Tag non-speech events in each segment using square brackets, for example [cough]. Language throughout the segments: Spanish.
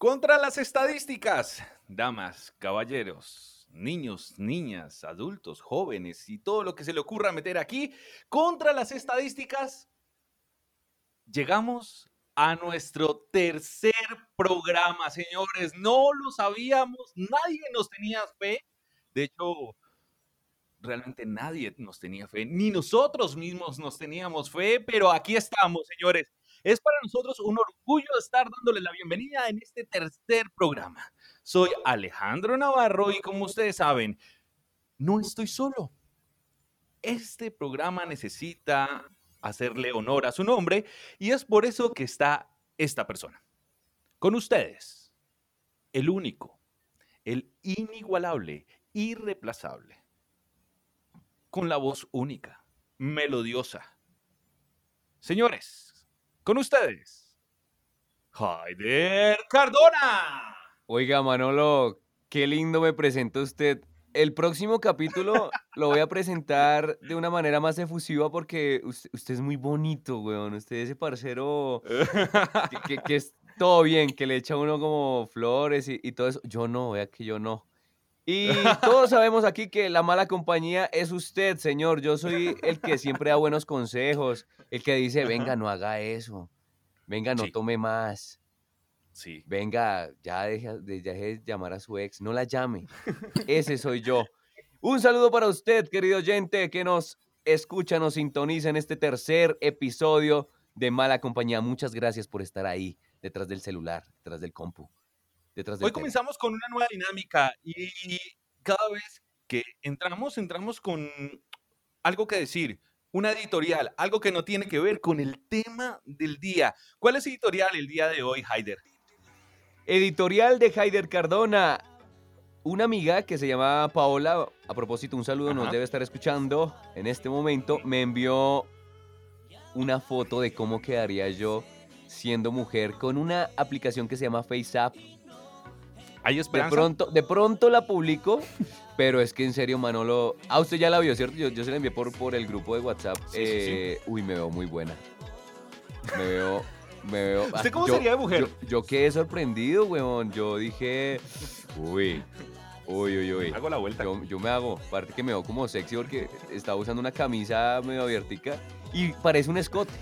Contra las estadísticas, damas, caballeros, niños, niñas, adultos, jóvenes y todo lo que se le ocurra meter aquí, contra las estadísticas, llegamos a nuestro tercer programa, señores. No lo sabíamos, nadie nos tenía fe. De hecho, realmente nadie nos tenía fe, ni nosotros mismos nos teníamos fe, pero aquí estamos, señores. Es para nosotros un orgullo estar dándole la bienvenida en este tercer programa. Soy Alejandro Navarro y como ustedes saben, no estoy solo. Este programa necesita hacerle honor a su nombre y es por eso que está esta persona. Con ustedes, el único, el inigualable, irreplazable, con la voz única, melodiosa. Señores, con ustedes, Haider Cardona. Oiga, Manolo, qué lindo me presenta usted. El próximo capítulo [laughs] lo voy a presentar de una manera más efusiva porque usted, es muy bonito, weón. Usted es ese parcero que, es todo bien, que le echa uno como flores y, y todo eso. Yo no, vea que yo no. Y todos sabemos aquí que la mala compañía es usted, señor. Yo soy el que siempre da buenos consejos, el que dice, venga, no haga eso. Venga, no tome más. Sí. Venga, ya deje, de llamar a su ex. No la llame. Ese soy yo. Un saludo para usted, querido oyente, que nos escucha, nos sintoniza en este tercer episodio de Mala Compañía. Muchas gracias por estar ahí, detrás del celular, detrás del compu. Hoy comenzamos con una nueva dinámica y cada vez que entramos, entramos con algo que decir, una editorial, algo que no tiene que ver con el tema del día. ¿Cuál es editorial el día de hoy, Haider? Editorial de Haider Cardona. Una amiga que se llama Paola, a propósito, un saludo, nos debe estar escuchando en este momento, me envió una foto de cómo quedaría yo siendo mujer con una aplicación que se llama FaceApp ¿Hay esperanza? De pronto, de pronto la publico, pero es que en serio, Manolo. Ah, usted ya la vio, ¿cierto? Yo, se la envié por, por el grupo de WhatsApp. Eh, uy, me veo muy buena. Me veo. Me veo. ¿Usted ah, cómo sería de mujer? Yo, quedé sorprendido, weón. Yo dije. Uy. Uy, uy, uy. Hago la vuelta. Yo, me hago. Aparte que me veo como sexy porque estaba usando una camisa medio abiertica y parece un escote.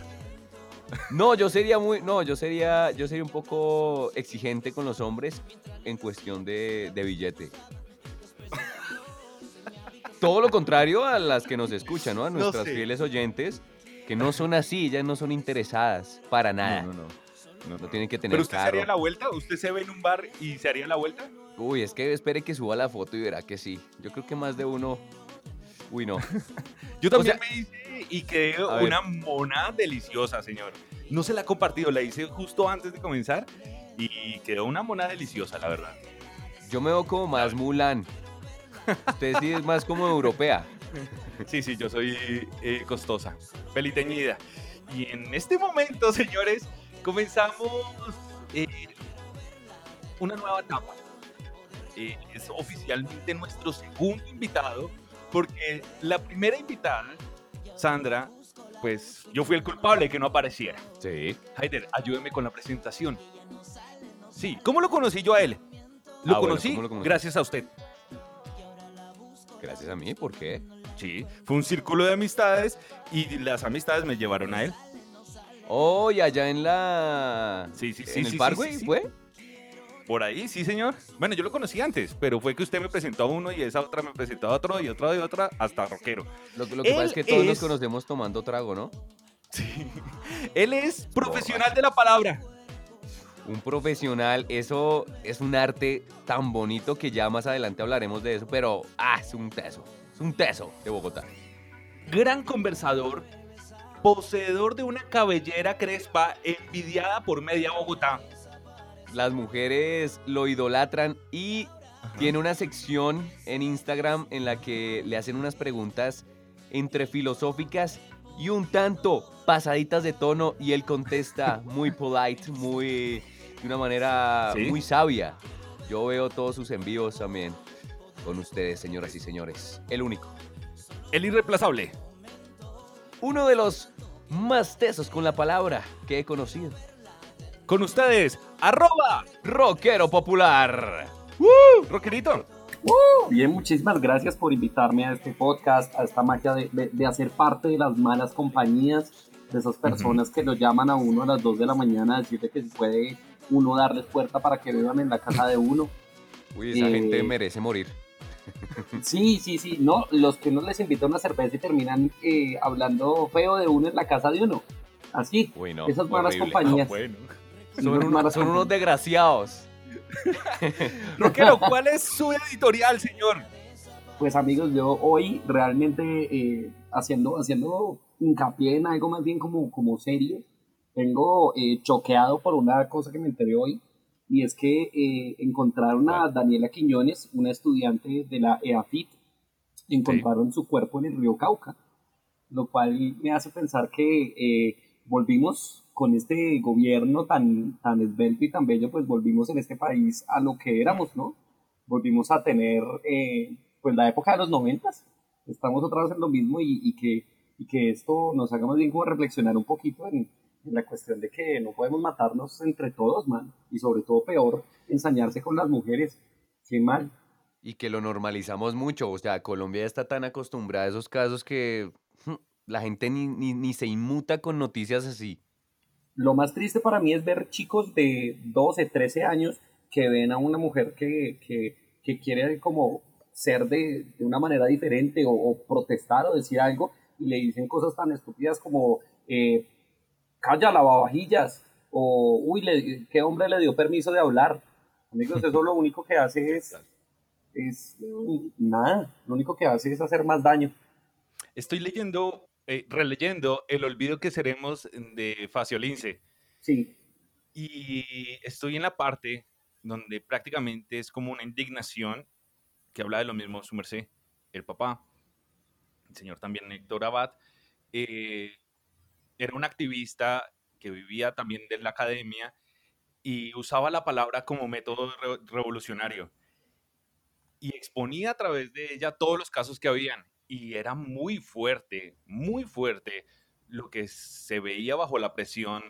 No, yo sería muy, no, yo sería, yo sería un poco exigente con los hombres en cuestión de, billete. Todo lo contrario a las que nos escuchan, ¿no? A nuestras fieles oyentes, que no son así, ellas no son interesadas para nada. No, no, no. No, tienen que tener ¿Pero usted se haría la vuelta? ¿Usted se ve en un bar y se haría la vuelta? Uy, es que espere que suba la foto y verá que sí. Yo creo que más de uno... Uy, no. [laughs] Yo también me hice y quedé una mona deliciosa, señor. No se la ha compartido, la hice justo antes de comenzar y quedó una mona deliciosa, la verdad. Yo me veo como más Mulan. Usted sí es más como europea. Sí, sí, yo soy eh, costosa, peliteñida. Y en este momento, [laughs] señores, comenzamos eh, una nueva etapa. Eh, es oficialmente nuestro segundo invitado, porque la primera invitada Sandra, pues yo fui el culpable de que no apareciera. Sí. Haider, ayúdeme con la presentación. Sí, ¿cómo lo conocí yo a él? Lo ah, conocí gracias a usted. Gracias a mí, ¿por qué? Sí, fue un círculo de amistades y las amistades me llevaron a él. Oh, y allá en la. Sí, sí, sí. ¿En el sí, fue? Por ahí, sí, señor. Bueno, yo lo conocí antes, pero fue que usted me presentó a uno y esa otra me presentó a otro y otro y otra, hasta rockero. Lo, que pasa es que todos nos conocemos tomando trago, ¿no? Sí. [laughs] Él es profesional de la palabra. Un profesional, eso es un arte tan bonito que ya más adelante hablaremos de eso, pero ah, es un teso, es un teso de Bogotá. Gran conversador, poseedor de una cabellera crespa envidiada por media Bogotá las mujeres lo idolatran y tiene una sección en Instagram en la que le hacen unas preguntas entre filosóficas y un tanto pasaditas de tono y él contesta [laughs] muy polite, muy de una manera muy sabia. Yo veo todos sus envíos también con ustedes, señoras y señores. El único. El irreemplazable. Uno de los más tesos con la palabra que he conocido. Con ustedes, arroba rockero popular. ¡Uh! Rockerito. Bien, muchísimas gracias por invitarme a este podcast, a esta magia de, de, de hacer parte de las malas compañías, de esas personas que lo llaman a uno a las 2 de la mañana a decirle que si puede uno darles puerta para que vivan en la casa de uno. Uy, esa Eh, gente merece morir. Sí, sí, sí, no, los que no les invitan a una cerveza y terminan eh, hablando feo de uno en la casa de uno. Así, Uy, no. esas malas horrible. compañías. Ah, bueno. Son, unos- son unos desgraciados. [laughs] Rockero, ¿cuál es su editorial, señor? Pues amigos, yo hoy realmente eh, haciendo, haciendo hincapié en algo más bien como, como serio, vengo eh, choqueado por una cosa que me enteré hoy, y es que eh, encontraron a Daniela Quiñones, una estudiante de la EAFIT, encontraron su cuerpo en el río Cauca, lo cual me hace pensar que eh, volvimos con este gobierno tan, tan esbelto y tan bello, pues volvimos en este país a lo que éramos, ¿no? Volvimos a tener eh, pues la época de los noventas, estamos otra vez en lo mismo y, y que, y que esto nos haga más bien como reflexionar un poquito en, en la cuestión de que no podemos matarnos entre todos, man, y sobre todo peor, ensañarse con las mujeres, qué mal. Y que lo normalizamos mucho. O sea, Colombia está tan acostumbrada a esos casos que hm, la gente ni, ni, ni se inmuta con noticias así. Lo más triste para mí es ver chicos de 12, 13 años que ven a una mujer que, que, que quiere como ser de, de una manera diferente o, o protestar o decir algo y le dicen cosas tan estúpidas como eh, calla lavavajillas o uy, le- ¿qué hombre le dio permiso de hablar? Amigos, eso lo único que hace es, [laughs] es nada, lo único que hace es hacer más daño. Estoy leyendo, eh, releyendo El olvido que seremos de Faciolince. Sí, Y estoy en la parte donde prácticamente es como una indignación que habla de lo mismo su merced, el papá, el señor también Héctor Abad, eh, era un activista que vivía también de la academia y usaba la palabra como método re- revolucionario. Y exponía a través de ella todos los casos que habían y era muy fuerte, muy fuerte lo que se veía bajo la presión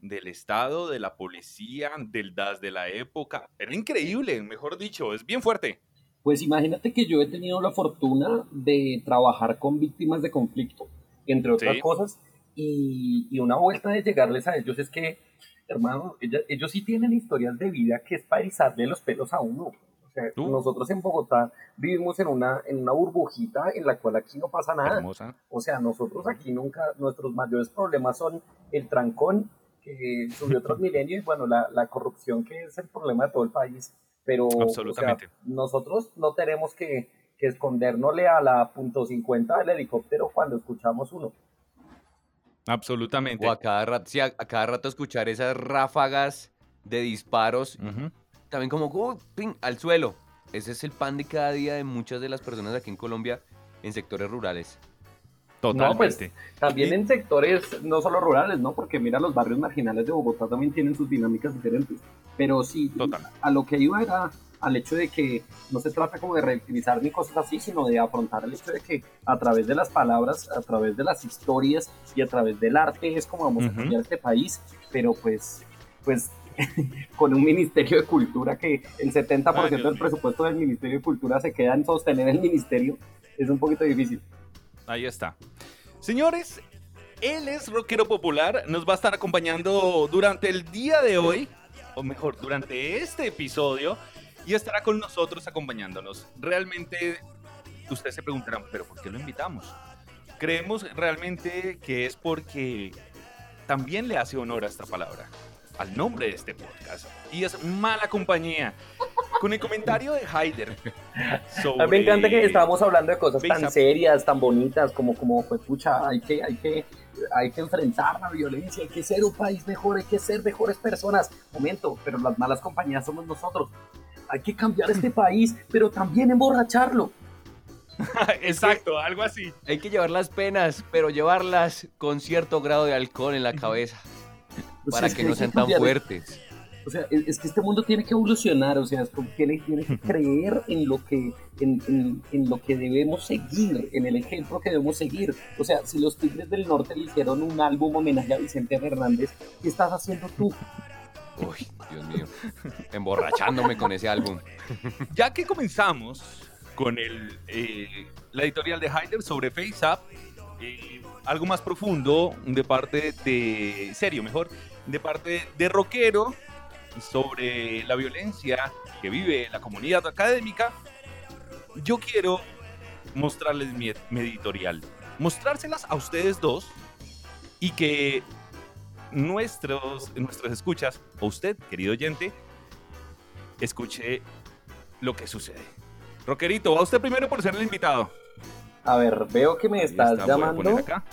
del Estado, de la policía, del DAS de la época. Era increíble, mejor dicho, es bien fuerte. Pues imagínate que yo he tenido la fortuna de trabajar con víctimas de conflicto, entre otras Sí. cosas, y, y una vuelta de llegarles a ellos es que, hermano, ellos sí tienen historias de vida que es para erizarle los pelos a uno. Uh. nosotros en Bogotá vivimos en una, en una burbujita en la cual aquí no pasa nada. Hermosa. O sea, nosotros aquí nunca, nuestros mayores problemas son el trancón que subió Transmilenio [laughs] y bueno, la, la corrupción que es el problema de todo el país. Pero o sea, Absolutamente. nosotros no tenemos que, que escondernosle a la punto .50 del helicóptero cuando escuchamos uno. Absolutamente. O a cada rato, sí, a, a cada rato escuchar esas ráfagas de disparos. También como ¡uh! ping, al suelo. Ese es el pan de cada día de muchas de las personas aquí en Colombia en sectores rurales. Totalmente. No, pues, También en sectores no solo rurales, ¿no? Porque mira, los barrios marginales de Bogotá también tienen sus dinámicas diferentes. Pero sí, Total. a lo que iba era al hecho de que no se trata como de reutilizar ni cosas así, sino de afrontar el hecho de que a través de las palabras, a través de las historias y a través del arte es como vamos Ujú. a cambiar este país, pero pues, pues [laughs] con un Ministerio de Cultura que el 70% Ay, del presupuesto del Ministerio de Cultura se queda en sostener el ministerio, es un poquito difícil. Ahí está. Señores, él es rockero popular. Nos va a estar acompañando durante el día de hoy, o mejor, durante este episodio, y estará con nosotros acompañándonos. Realmente, ustedes se preguntarán, ¿pero por qué lo invitamos? Creemos realmente que es porque también le hace honor a esta palabra, al nombre de este podcast, y es mala compañía. Con el comentario de Haider sobre... A mí me encanta que estábamos hablando de cosas tan serias, tan bonitas, como, como pues, pucha, hay que, hay, que, hay que enfrentar la violencia, hay que ser un país mejor, hay que ser mejores personas. Momento, pero las malas compañías somos nosotros. Hay que cambiar este [laughs] país, pero también emborracharlo. [laughs] Exacto, algo así. Hay que llevar las penas, pero llevarlas con cierto grado de alcohol en la cabeza, O sea, para es que no sean tan fuertes. O sea, es, que este mundo tiene que evolucionar, o sea, es como tiene, tiene que creer en lo que, en, en- en lo que debemos seguir, en el ejemplo que debemos seguir. O sea, si los Tigres del Norte le hicieron un álbum homenaje a Vicente Fernández, ¿qué estás haciendo tú? Uy, Dios mío. Emborrachándome con ese álbum. Ya que comenzamos con el, eh, la editorial de Heider sobre FaceApp, eh, algo más profundo de parte de, serio mejor, de parte de Rockero sobre la violencia que vive la comunidad académica, yo quiero mostrarles mi, mi editorial, mostrárselas a ustedes dos y que nuestros, nuestras escuchas, o usted, querido oyente, escuche lo que sucede. Rockerito, va usted primero por ser el invitado. A ver, veo que me estás está, llamando, poner acá.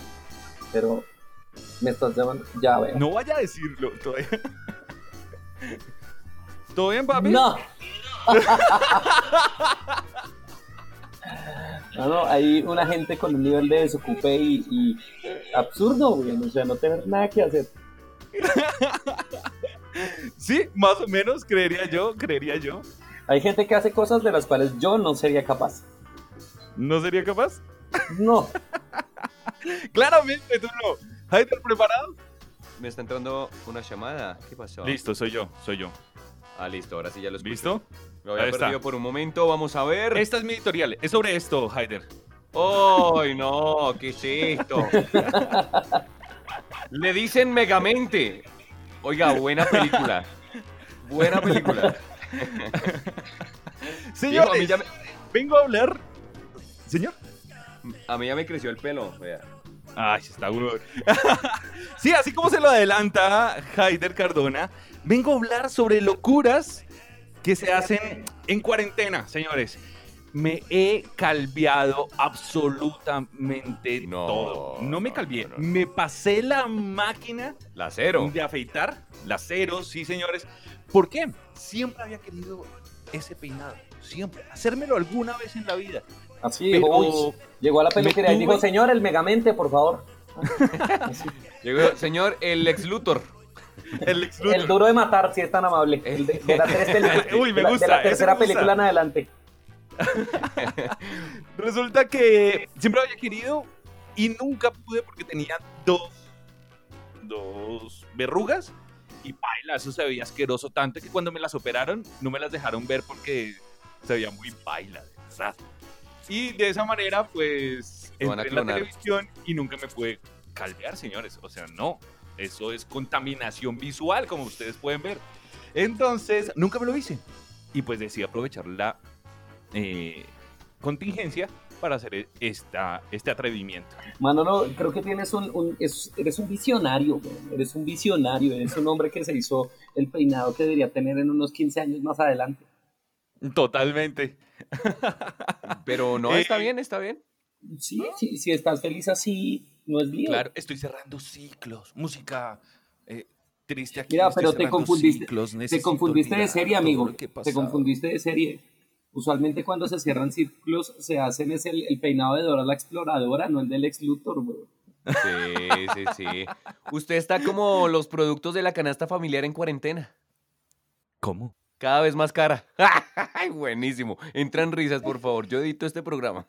pero me estás llamando. Ya veo. No vaya a decirlo todavía. ¿Todo bien, papi? No. [laughs] No, no, hay una gente con un nivel de desocupe y, y absurdo, güey. O sea, no tener nada que hacer. [laughs] Sí, más o menos, creería yo, creería yo. Hay gente que hace cosas de las cuales yo no sería capaz. ¿No sería capaz? No. [laughs] Claramente tú no. ¿Heider [laughs] preparado? Me está entrando una llamada. ¿Qué pasó? Listo, soy yo, soy yo. Ah, listo, ahora sí ya lo escucho. ¿Listo? Me había Ahí está. perdido por un momento, vamos a ver. Esta es mi editorial, es sobre esto, Heider. ¡Ay, no! ¿Qué es esto? [laughs] Le dicen Megamente. Oiga, buena película. Buena película. [laughs] Me, vengo a hablar. ¿Señor? a mí ya me creció el pelo. Vea. Ay, está bueno. [laughs] sí, así como se lo adelanta Haider Cardona, vengo a hablar sobre locuras que se hacen en cuarentena, señores. Me he calviado absolutamente No, todo. No me calvié, no, no. me pasé la máquina La cero. de afeitar, la cero, sí, señores. ¿Por qué? Siempre había querido ese peinado, siempre. Hacérmelo alguna vez en la vida. Así Pero dijo, uy, llegó a la peluquería y dijo, señor, el megamente, por favor. [laughs] Llegó, señor, el ex Luthor. [laughs] el ex El duro de matar, si es tan amable. El de, de la, tres [laughs] pelicu- Uy, me de la- de gusta, la tercera me gusta. película en adelante. Resulta que siempre había querido y nunca pude porque tenía dos, dos verrugas y baila, eso se veía asqueroso tanto que cuando me las operaron no me las dejaron ver porque se veía muy baila. Y de esa manera pues Lo van a entré en la clonar. televisión y nunca me pude calvear, señores. O sea, no, eso es contaminación visual como ustedes pueden ver. Entonces, nunca me lo hice. Y pues decidí aprovechar la eh, contingencia para hacer esta, este atrevimiento. Manolo, creo que tienes un, un- es- eres un visionario, güey. eres un visionario, eres un hombre que se hizo el peinado que debería tener en unos 15 años más adelante. Totalmente. [laughs] Pero no, Eh, está bien, está bien. Sí, sí, si estás feliz así, no es lío. Claro, estoy cerrando ciclos. Música eh, triste aquí. Mira, pero te confundiste, ciclos, te confundiste de serie, amigo. Te confundiste de serie. Usualmente cuando se cierran círculos se hacen es el, el peinado de Dora la exploradora, no el del ex Luthor. Sí, sí, sí. Usted está como los productos de la canasta familiar en cuarentena. ¿Cómo? Cada vez más cara. [laughs] Ay, Buenísimo. Entran risas, por favor. Yo edito este programa.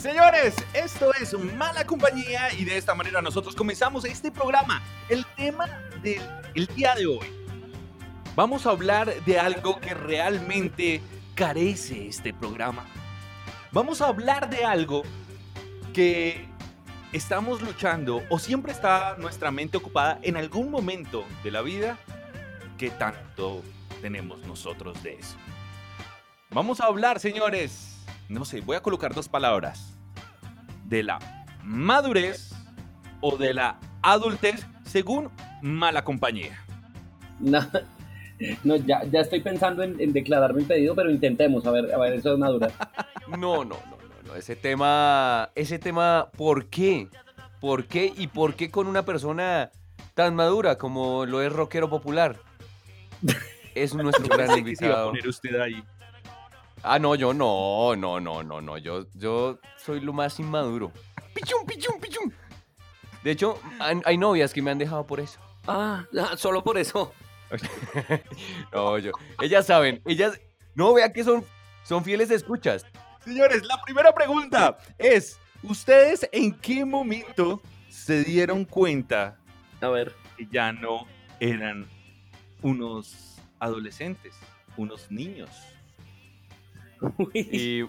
Señores, esto es Mala Compañía y de esta manera nosotros comenzamos este programa. El tema del día de hoy. Vamos a hablar de algo que realmente carece este programa. Vamos a hablar de algo que estamos luchando o siempre está nuestra mente ocupada en algún momento de la vida que tanto tenemos nosotros de eso. Vamos a hablar, señores, no sé, voy a colocar dos palabras. De la madurez o de la adultez según mala compañía. [laughs] No, no, ya, ya estoy pensando en, en declarar mi pedido, pero intentemos, a ver, a ver, eso es madura. No, no, no, no, no. Ese tema, ese tema, ¿por qué? ¿Por qué y por qué con una persona tan madura como lo es rockero popular? Es nuestro [laughs] gran Pensé que se iba a invitado. poner usted ahí. Ah, no, yo no, no, no, no, no. Yo, yo soy lo más inmaduro. Pichum, pichum, pichum. De hecho, hay novias que me han dejado por eso. Ah, solo por eso. [laughs] No, yo. Ellas saben, ellas. No, vea que son Son fieles escuchas. Señores, la primera pregunta es, ¿ustedes en qué momento se dieron cuenta A ver. que ya no eran unos adolescentes, unos niños? Uy, Y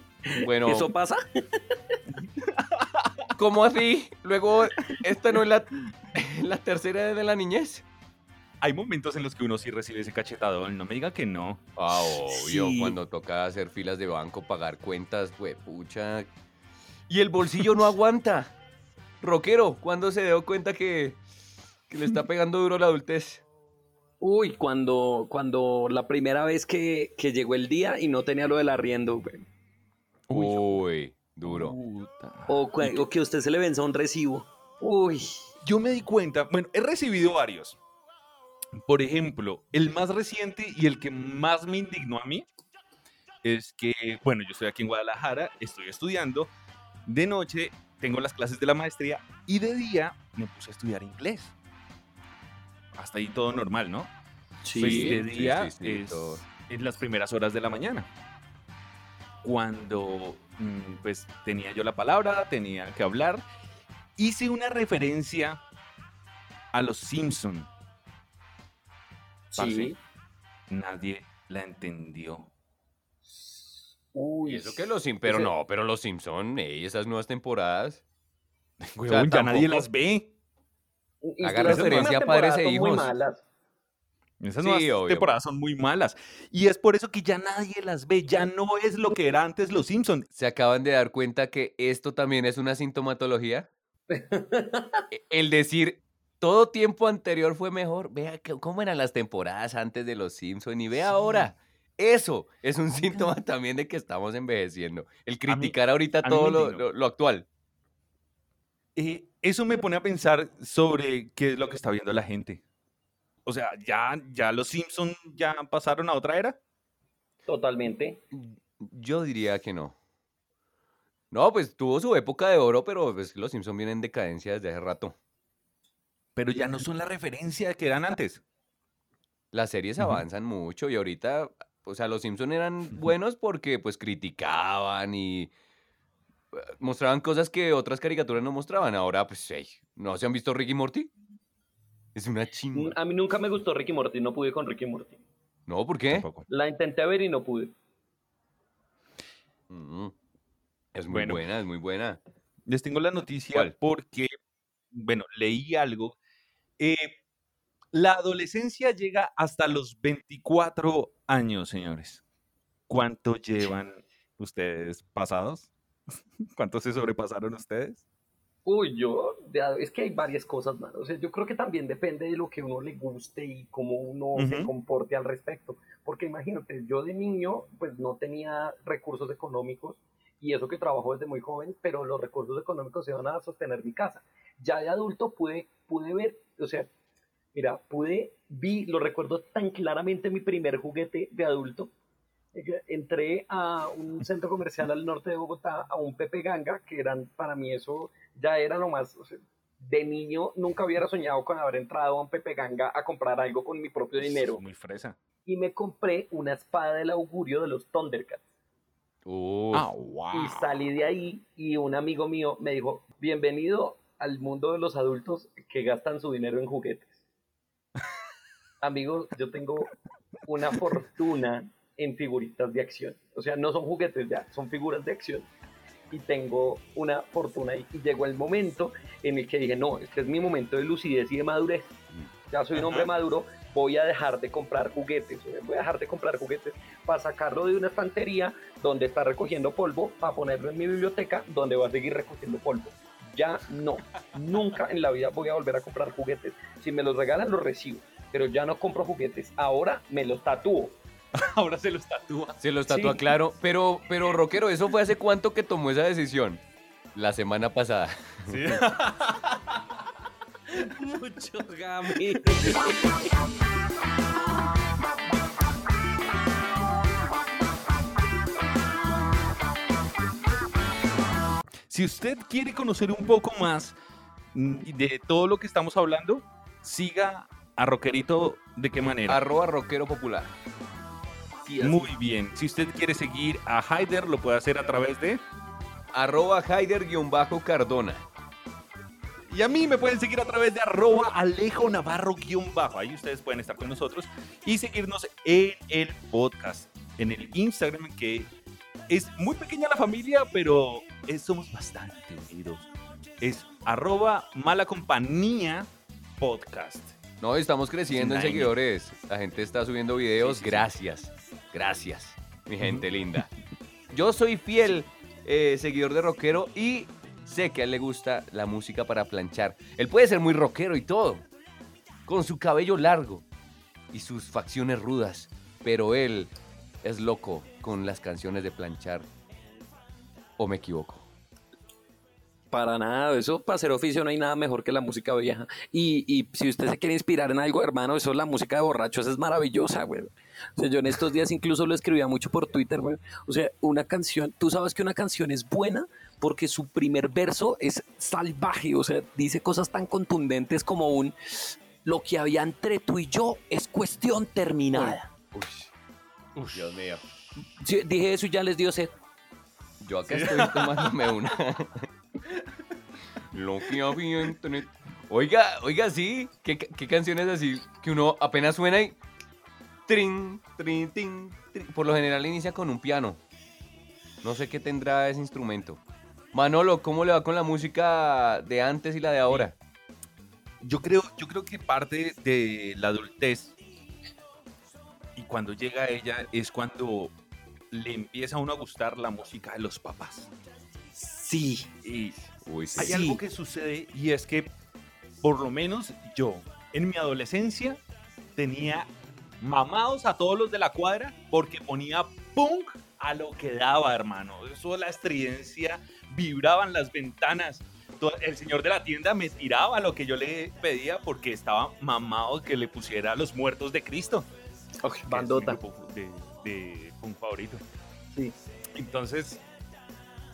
bueno, ¿Eso pasa? [laughs] ¿cómo así? Luego, esta no es la, [laughs] la tercera de la niñez. Hay momentos en los que uno sí recibe ese cachetadón, no me diga que no. Ah, obvio, Sí. cuando toca hacer filas de banco, pagar cuentas, güey, pucha. Y el bolsillo no aguanta. Rockero, ¿cuándo se dio cuenta que, que le está pegando duro la adultez? Uy, cuando, cuando la primera vez que, que llegó el día y no tenía lo del arriendo, güey. Uy, duro. Puta. O, o que a usted se le venza un recibo. Uy. Yo me di cuenta, bueno, he recibido varios. Por ejemplo, el más reciente y el que más me indignó a mí es que, bueno, yo estoy aquí en Guadalajara, estoy estudiando, de noche tengo las clases de la maestría y de día me puse a estudiar inglés. Hasta ahí todo normal, ¿no? Sí. Pues de sí, día sí, sí, es todo. en las primeras horas de la mañana. Cuando mm, pues tenía yo la palabra, tenía que hablar, hice una referencia a los Simpson. Parce, Sí. Nadie la entendió. Uy. Y eso que los pero Ese- no, pero los Simpson, ey, esas nuevas temporadas. Ya nadie las ve. Y haga las referencia a padres e muy hijos. malas. Esas Sí, nuevas obvio. temporadas son muy malas. Y es por eso que ya nadie las ve. Ya no es lo que era antes los Simpson. ¿Se acaban de dar cuenta que esto también es una sintomatología? [laughs] E- El decir, todo tiempo anterior fue mejor. Vea que- cómo eran las temporadas antes de los Simpson y ve ahora. Eso es un síntoma también de que estamos envejeciendo. El criticar ahorita mí todo lo, indignó. lo- lo actual. eh, eso me pone a pensar sobre qué es lo que está viendo la gente. O sea, ya, ya los Simpson ya pasaron a otra era. Totalmente. Yo diría que no. No, pues tuvo su época de oro, pero pues, los Simpson vienen en decadencia desde hace rato. Pero ya no son la referencia que eran antes. Las series avanzan mucho y ahorita, o sea, los Simpson eran buenos porque pues criticaban y eh, mostraban cosas que otras caricaturas no mostraban. Ahora, pues, ey, ¿no se han visto Ricky Morty? Es una chimba. A mí nunca me gustó Ricky Morty, no pude con Ricky Morty. No, ¿por qué? Tampoco. La intenté ver y no pude. Mm, Es muy Bueno. buena, es muy buena. Les tengo la noticia ¿Cuál? porque, bueno, leí algo. Eh, la adolescencia llega hasta los 24 años, señores. ¿Cuánto llevan ustedes pasados? [laughs] ¿Cuánto se sobrepasaron ustedes? Uy, yo, es que hay varias cosas, mano. O sea, yo creo que también depende de lo que uno le guste y cómo uno se comporte al respecto. Porque imagínate, yo de niño, pues no tenía recursos económicos y eso que trabajo desde muy joven, pero los recursos económicos se van a sostener mi casa. Ya de adulto pude, pude ver, o sea, mira, pude, vi, lo recuerdo tan claramente mi primer juguete de adulto. Entré a un centro comercial al norte de Bogotá, a un Pepe Ganga, que eran, para mí eso ya era lo más, o sea, de niño nunca hubiera soñado con haber entrado a un Pepe Ganga a comprar algo con mi propio dinero. Muy fresa. Y me compré una espada del augurio de los Thundercats. Uf, Ah, wow. Y salí de ahí y un amigo mío me dijo, bienvenido al mundo de los adultos que gastan su dinero en juguetes. [laughs] Amigos, yo tengo una fortuna en figuritas de acción. O sea, no son juguetes ya, son figuras de acción. Y tengo una fortuna ahí. Y llegó el momento en el que dije, no, este es mi momento de lucidez y de madurez. Ya soy un hombre maduro, voy a dejar de comprar juguetes. Voy a dejar de comprar juguetes para sacarlo de una estantería donde está recogiendo polvo, para ponerlo en mi biblioteca donde va a seguir recogiendo polvo. Ya no, nunca en la vida voy a volver a comprar juguetes. Si me los regalan, los recibo. Pero ya no compro juguetes. Ahora me los tatúo. [laughs] Ahora se los tatúa. se lo tatúa sí. claro. Pero, pero, Rockero, ¿eso fue hace cuánto que tomó esa decisión? La semana pasada. Sí. [laughs] [laughs] Mucho gami. Si usted quiere conocer un poco más mm, de todo lo que estamos hablando, siga a Rockerito de qué manera. Arroba Rockero Popular. Sí. Muy bien. Si usted quiere seguir a Haider, lo puede hacer a través de. Arroba Haider-Cardona. Y a mí me pueden seguir a través de arroba Alejo Navarro guion bajo. Ahí ustedes pueden estar con nosotros y seguirnos en el podcast, en el Instagram, que es muy pequeña la familia, pero es- somos bastante unidos. Es arroba mala compañía podcast. No, estamos creciendo en seguidores. La gente está subiendo videos. Sí, sí, sí. Gracias. Gracias, mi gente linda. Yo soy fiel eh, seguidor de rockero y sé que a él le gusta la música para planchar. Él puede ser muy rockero y todo, con su cabello largo y sus facciones rudas, pero él es loco con las canciones de planchar. ¿O me equivoco? Para nada, eso para hacer oficio no hay nada mejor que la música vieja. Y, y si usted se quiere inspirar en algo, hermano, eso la música de borrachos es maravillosa, güey. O sea, yo en estos días incluso lo escribía mucho por Twitter, güey. O sea, una canción, tú sabes que una canción es buena porque su primer verso es salvaje, o sea, dice cosas tan contundentes como un lo que había entre tú y yo es cuestión terminada. Uy, Dios mío. Sí, dije eso y ya les dio sed. Yo acá estoy tomándome una. Lo que había entre- Oiga, oiga, sí. ¿Qué, qué canciones así que uno apenas suena y. Trin, trin, tin, trin? Por lo general inicia con un piano. No sé qué tendrá ese instrumento. Manolo, ¿cómo le va con la música de antes y la de ahora? Yo creo, yo creo que parte de la adultez y cuando llega ella es cuando le empieza a uno a gustar la música de los papás. Sí. Y Uy, sí. hay algo que sucede y es que por lo menos yo en mi adolescencia tenía mamados a todos los de la cuadra porque ponía punk a lo que daba, hermano. Eso la estridencia, vibraban las ventanas. El señor de la tienda me tiraba lo que yo le pedía porque estaba mamado que le pusiera los muertos de Cristo. Ok, que es mi bandota. de punk favorito. Sí. Entonces,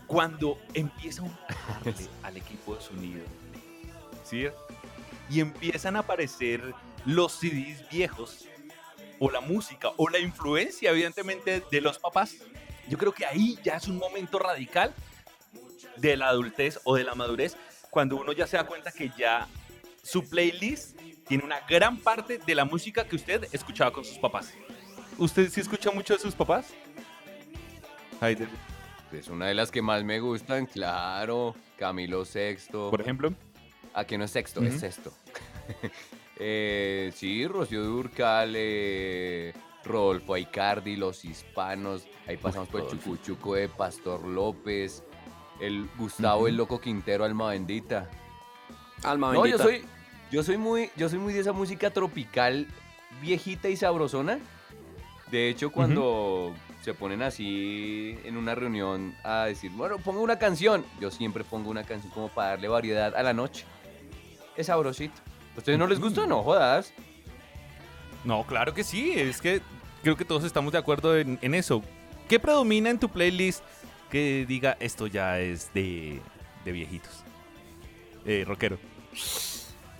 cuando empieza un darle [laughs] al equipo de sonido, ¿sí? Y empiezan a aparecer los CDs viejos, o la música, o la influencia, evidentemente, de los papás, yo creo que ahí ya es un momento radical de la adultez o de la madurez, cuando uno ya se da cuenta que ya su playlist tiene una gran parte de la música que usted escuchaba con sus papás. ¿Usted sí escucha mucho de sus papás? Haider, Es una de las que más me gustan, claro. Camilo Sexto. por ejemplo. Aquí no es sexto, es sexto. [laughs] Eh, sí, Rocío Durcal, eh, Rodolfo Aicardi, Los Hispanos. Ahí pasamos por. Chucuchuco de Pastor López. El Gustavo, el. Loco Quintero, Alma Bendita. Alma No, yo bendita. soy, yo soy muy, yo soy muy de esa música tropical viejita y sabrosona. De hecho, cuando se ponen así en una reunión a decir, bueno, pongo una canción, yo siempre pongo una canción como para darle variedad a la noche. Es sabrosito. ¿A ustedes no les gusta? No, jodas. No, claro que sí. Es que creo que todos estamos de acuerdo en, en eso. ¿Qué predomina en tu playlist que diga esto ya es de, de viejitos? Eh, rockero.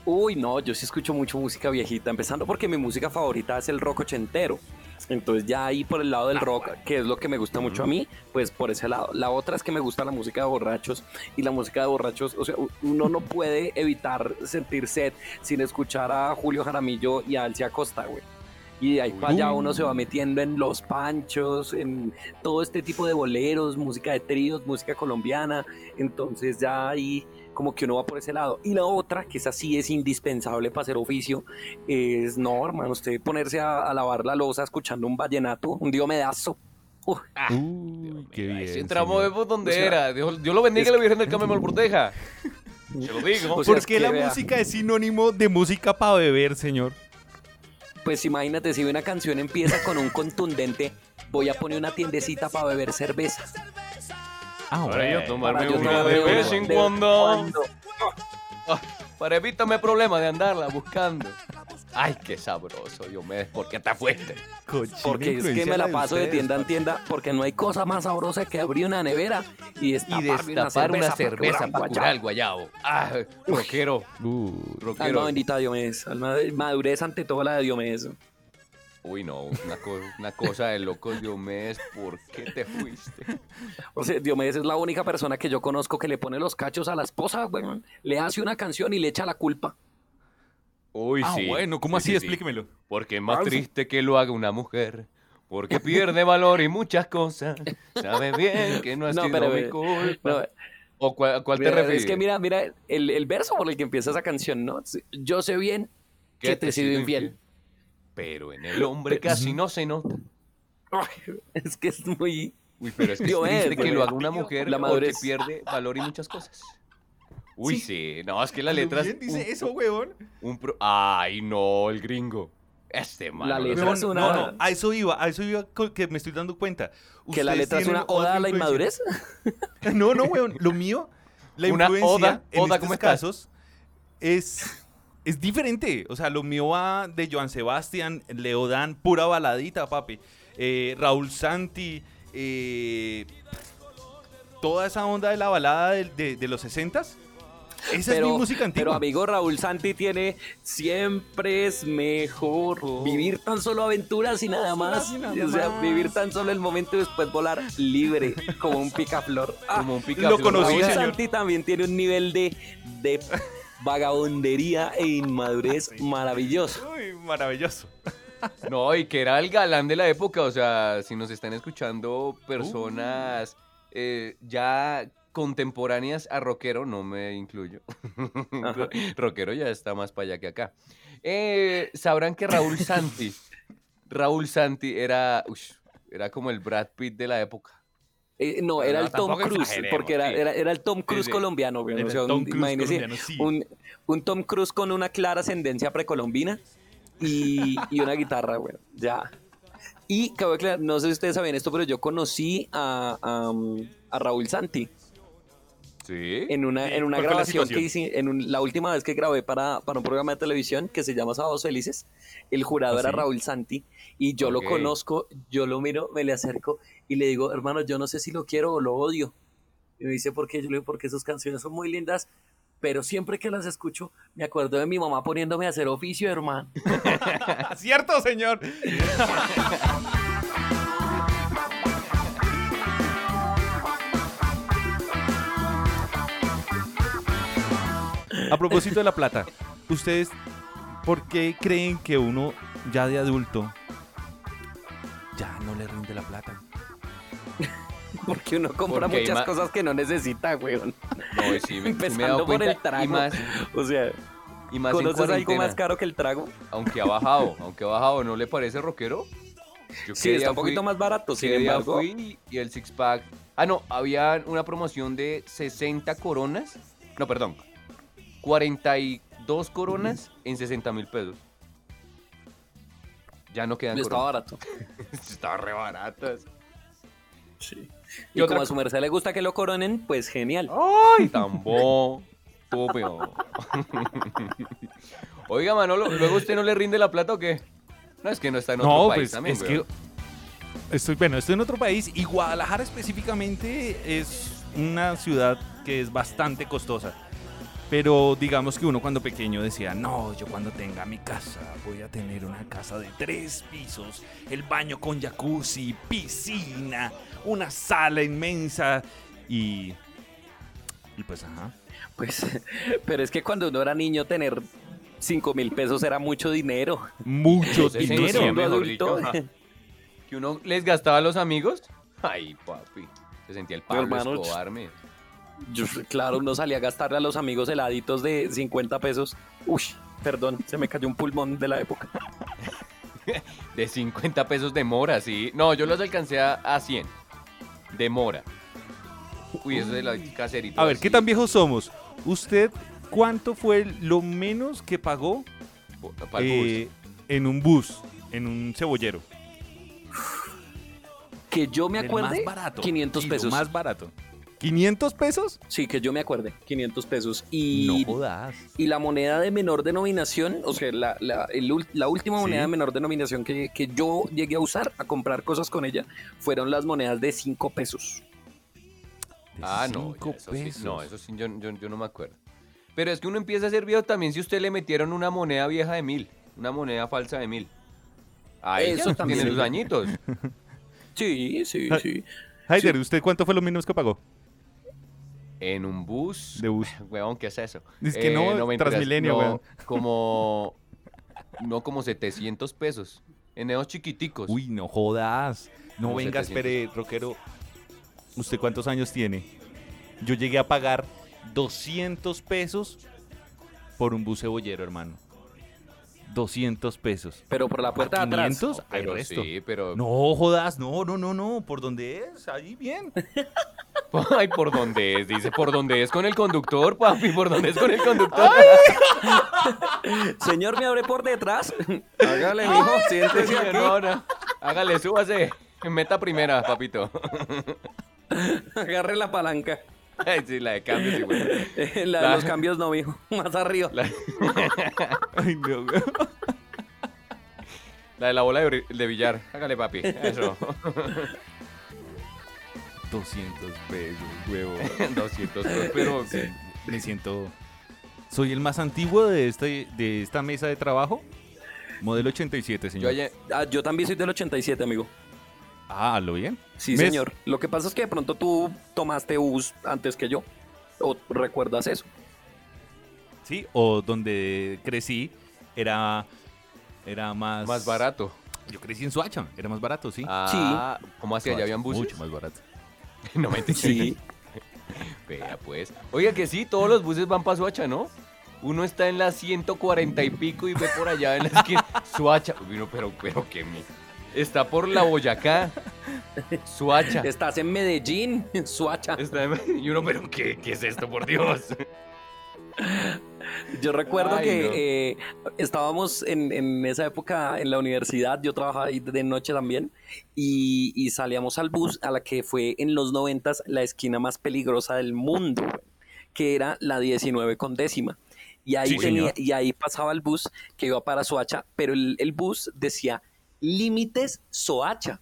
Uy, no, yo sí escucho mucho música viejita, empezando porque mi música favorita es el rock ochentero. Entonces ya ahí por el lado del rock, que es lo que me gusta mucho a mí, pues por ese lado. La otra es que me gusta la música de borrachos y la música de borrachos, o sea, uno no puede evitar sentir sed sin escuchar a Julio Jaramillo y a Alcia Costa, güey. Y de ahí para allá uno se va metiendo en los panchos, en todo este tipo de boleros, música de tríos, música colombiana. Entonces ya ahí como que uno va por ese lado. Y la otra, que es así, es indispensable para hacer oficio, es, no, hermano, usted ponerse a, a lavar la losa escuchando un vallenato, un diomedazo. Uf, Uy, qué bien. Si entramos, vemos O sea, era. Dios, Dios lo bendiga y la Virgen del Carmen me lo proteja. Se lo digo. O sea, ¿Por qué la vea. música es sinónimo de música para beber, señor? pues imagínate, si una canción empieza con un contundente, voy a poner una tiendecita para beber cerveza. Ah, Para yo tomarme Para una de vez en cuando. Ah, para evitarme problemas de andarla buscando. Ay, qué sabroso, Dios mío, ¿por qué te fuiste? Porque es que me la paso de tienda en tienda, porque no hay cosa más sabrosa que abrir una nevera y Y destapar, destapar una cerveza para para curar el guayabo. Ah, rockero, Uh, Alma rockero. bendita Diomedes, alma de- madurez ante todo la de Diomedes. Uy, no, una, co- una cosa de locos, Diomedes, ¿por qué te fuiste? O sea, Diomedes es la única persona que yo conozco que le pone los cachos a la esposa, weón. Le hace una canción y le echa la culpa. Uy, ah, sí. bueno, ¿cómo sí, así? sí. Explíquemelo. Porque es más Ah, sí. triste que lo haga una mujer. Porque pierde valor y muchas cosas. Sabe bien que no ha No, sido pero, mi eh, culpa. No, ¿O cuál, cuál te mira, refieres? es que mira, mira, el, el verso por el que empieza esa canción, ¿no? Yo sé bien que te he sido infiel. Pero en el hombre casi no se nota. [laughs] Es que es muy... Uy, pero es que es que lo haga una mujer La porque madurez. pierde valor y muchas cosas. Uy, sí. No, es que la letra es dice un- eso, weón. un pro- Ay, no, el gringo. Este man. La letra es una- No, no, a eso iba, a eso iba que me estoy dando cuenta. Que la letra es una oda a la inmadurez. [laughs] No, no, weón. Lo mío, la Una influencia oda, en oda, estos casos es, es diferente. O sea, lo mío va de Joan Sebastián, Leodán, pura baladita, papi. Eh, Raúl Santi, eh, toda esa onda de la balada de, de- de los 60s. Esa es mi música antigua. pero amigo Raúl Santi tiene siempre es mejor vivir tan solo aventuras y nada más. y nada o sea, más. vivir tan solo el momento y después volar libre como un picaflor. Ah, [laughs] Como un picaflor. lo conocí, Raúl señor. Santi también tiene un nivel de, de vagabundería e inmadurez maravilloso. Uy, maravilloso. [laughs] No, y que era el galán de la época. O sea, si nos están escuchando personas eh, ya contemporáneas a rockero, no me incluyo. [laughs] Rockero ya está más para allá que acá. Eh, sabrán que Raúl Santi, [laughs] Raúl Santi era, era como el Brad Pitt de la época. Eh, no, era el Tom Cruise, porque era, sí. era, era el Tom Cruise sí. colombiano, güey. O sea, un- imagínese, un, un Tom Cruise con una clara ascendencia precolombina y, y una guitarra, güey. Ya. Y cabe aclarar, no sé si ustedes saben esto, pero yo conocí a, a, a Raúl Santi Sí. en una, Sí, en una ¿cuál fue la grabación que hice, en un- la última vez que grabé para, para un programa de televisión que se llama Sábados Felices, el jurado ¿Ah, era sí? Raúl Santi y yo lo conozco, yo lo miro, me le acerco y le digo, hermano, yo no sé si lo quiero o lo odio. Y me dice, ¿por qué? Yo le digo, porque sus canciones son muy lindas, pero siempre que las escucho me acuerdo de mi mamá poniéndome a hacer oficio, hermano. [laughs] ¿Cierto, señor? [laughs] A propósito de la plata, ¿ustedes por qué creen que uno ya de adulto ya no le rinde la plata? [laughs] Porque uno compra Porque muchas cosas que no necesita, weón. No, y sí, me, sí me he Empezando dado por el trago. Y más, [laughs] O sea, y más en ¿conoces algo más caro que el trago? Aunque ha bajado, aunque ha bajado, ¿no le parece rockero? Yo Sí, está un poquito fui- más barato, sin embargo. fui y el six pack. Ah, no, había una promoción de 60 coronas. No, perdón. 42 coronas en 60 mil pesos. Ya no quedan coronas. barato. [laughs] Estaban re baratas. Sí. ¿Y como a su merced le gusta que lo coronen, pues genial. ¡Ay, [laughs] tambo! Estúpido. [laughs] Oiga, Manolo, ¿luego usted no le rinde la plata o qué? No, es que no está en otro No, país pues también, es que estoy, bueno, estoy en otro país y Guadalajara específicamente es una ciudad que es bastante costosa. Pero digamos que uno cuando pequeño decía, no, yo cuando tenga mi casa voy a tener una casa de tres pisos, el baño con jacuzzi, piscina, una sala inmensa y... Y pues, ajá. Pues, [laughs] pero es que cuando uno era niño, tener 5 mil pesos era mucho dinero. Mucho Se dinero. adulto, dicho. Que uno les gastaba a los amigos. Ay, papi. Se sentía el Pablo hermano, Escobar, me. Yo- claro, uno salía a gastarle a los amigos heladitos de 50 pesos. Uy, perdón, se me cayó un pulmón de la época. [laughs] De 50 pesos de mora, sí. No, yo los alcancé a, a 100. De mora. Uy, eso de la caserita. A ver, ¿qué tan viejos somos? ¿Usted cuánto fue lo menos que pagó eh, en un bus, en un cebollero? Que yo me acuerde, más barato. 500 Sí, lo pesos. más barato. ¿500 pesos? Sí, que yo me acuerde, 500 pesos. Y, jodas. y la moneda de menor denominación, o sea, la, la- el la última Sí. moneda de menor denominación que, que yo llegué a usar, a comprar cosas con ella, fueron las monedas de 5 pesos. Ah, no. ya, 5 eso sí, pesos. no, eso sí, yo, yo- yo no me acuerdo. Pero es que uno empieza a ser viejo también si usted le metieron una moneda vieja de mil. Una moneda falsa de mil. Ahí Eso ya también. tiene sus añitos. [laughs] Sí, sí, sí. Haider, ¿usted cuánto fue lo menos que pagó? En un bus. De bus. [laughs] Weón, ¿qué es eso? Es que no, Transmilenio, no, weón. [laughs] Como. No, como 700 pesos. En esos chiquiticos. Uy, no jodas. No Como venga, 700. espere, rockero. ¿Usted cuántos años tiene? Yo llegué a pagar 200 pesos por un bus cebollero, hermano. 200 pesos. Pero por la puerta de atrás. 500, hay pero resto. sí, pero. No jodas, no, no, no, no. ¿Por dónde es? Ahí bien. [laughs] [laughs] Ay, ¿por dónde es? Dice, ¿por dónde es con el conductor, papi? ¿Por dónde es con el conductor? [laughs] Señor, me abre por detrás. Hágale, mijo, siéntese aquí. no, no. Hágale, súbase. Meta primera, papito. [laughs] Agarre la palanca. Ay, sí, la de cambio, sí, güey. Eh, La de los cambios no, mijo. Más arriba. La, Ay, no, güey. la de la bola de, de billar. Hágale, papi. Eso. 200 pesos, huevo. [laughs] 200 pesos, pero... Sí, me siento. Soy el más antiguo de, este, de esta mesa de trabajo. Modelo 87, Yo señor. ayer... Ah, yo también soy del 87, amigo. Ah, ¿lo bien? Sí, señor. Lo que pasa es que de pronto tú tomaste bus antes que yo. ¿O recuerdas eso? Sí, o donde crecí era, era más... Más barato. Yo crecí en Suacha, era más barato, sí. Ah, ¿cómo hacía? ¿Ya Soacha, habían buses? Mucho más barato. [laughs] no me entiendes. Sí. Vea, pues. Oiga, que sí, todos los buses van para Suacha, ¿no? Uno está en la 140 y pico y ve por allá en la esquina. [laughs] Suacha. Uy, pero, pero que mi... Está por la Boyacá. Suacha. Estás en Medellín, [laughs] Suacha. Está en- Y uno, pero ¿qué, ¿qué es esto, por Dios? Yo recuerdo Ay, que no. eh, estábamos en, en esa época en la universidad, yo trabajaba ahí de noche también, y, y salíamos al bus a la que fue en los noventas la esquina más peligrosa del mundo, que era la 19 con décima. Y ahí, Sí, tenía, y ahí pasaba el bus que iba para Soacha, pero el, el bus decía límites Soacha.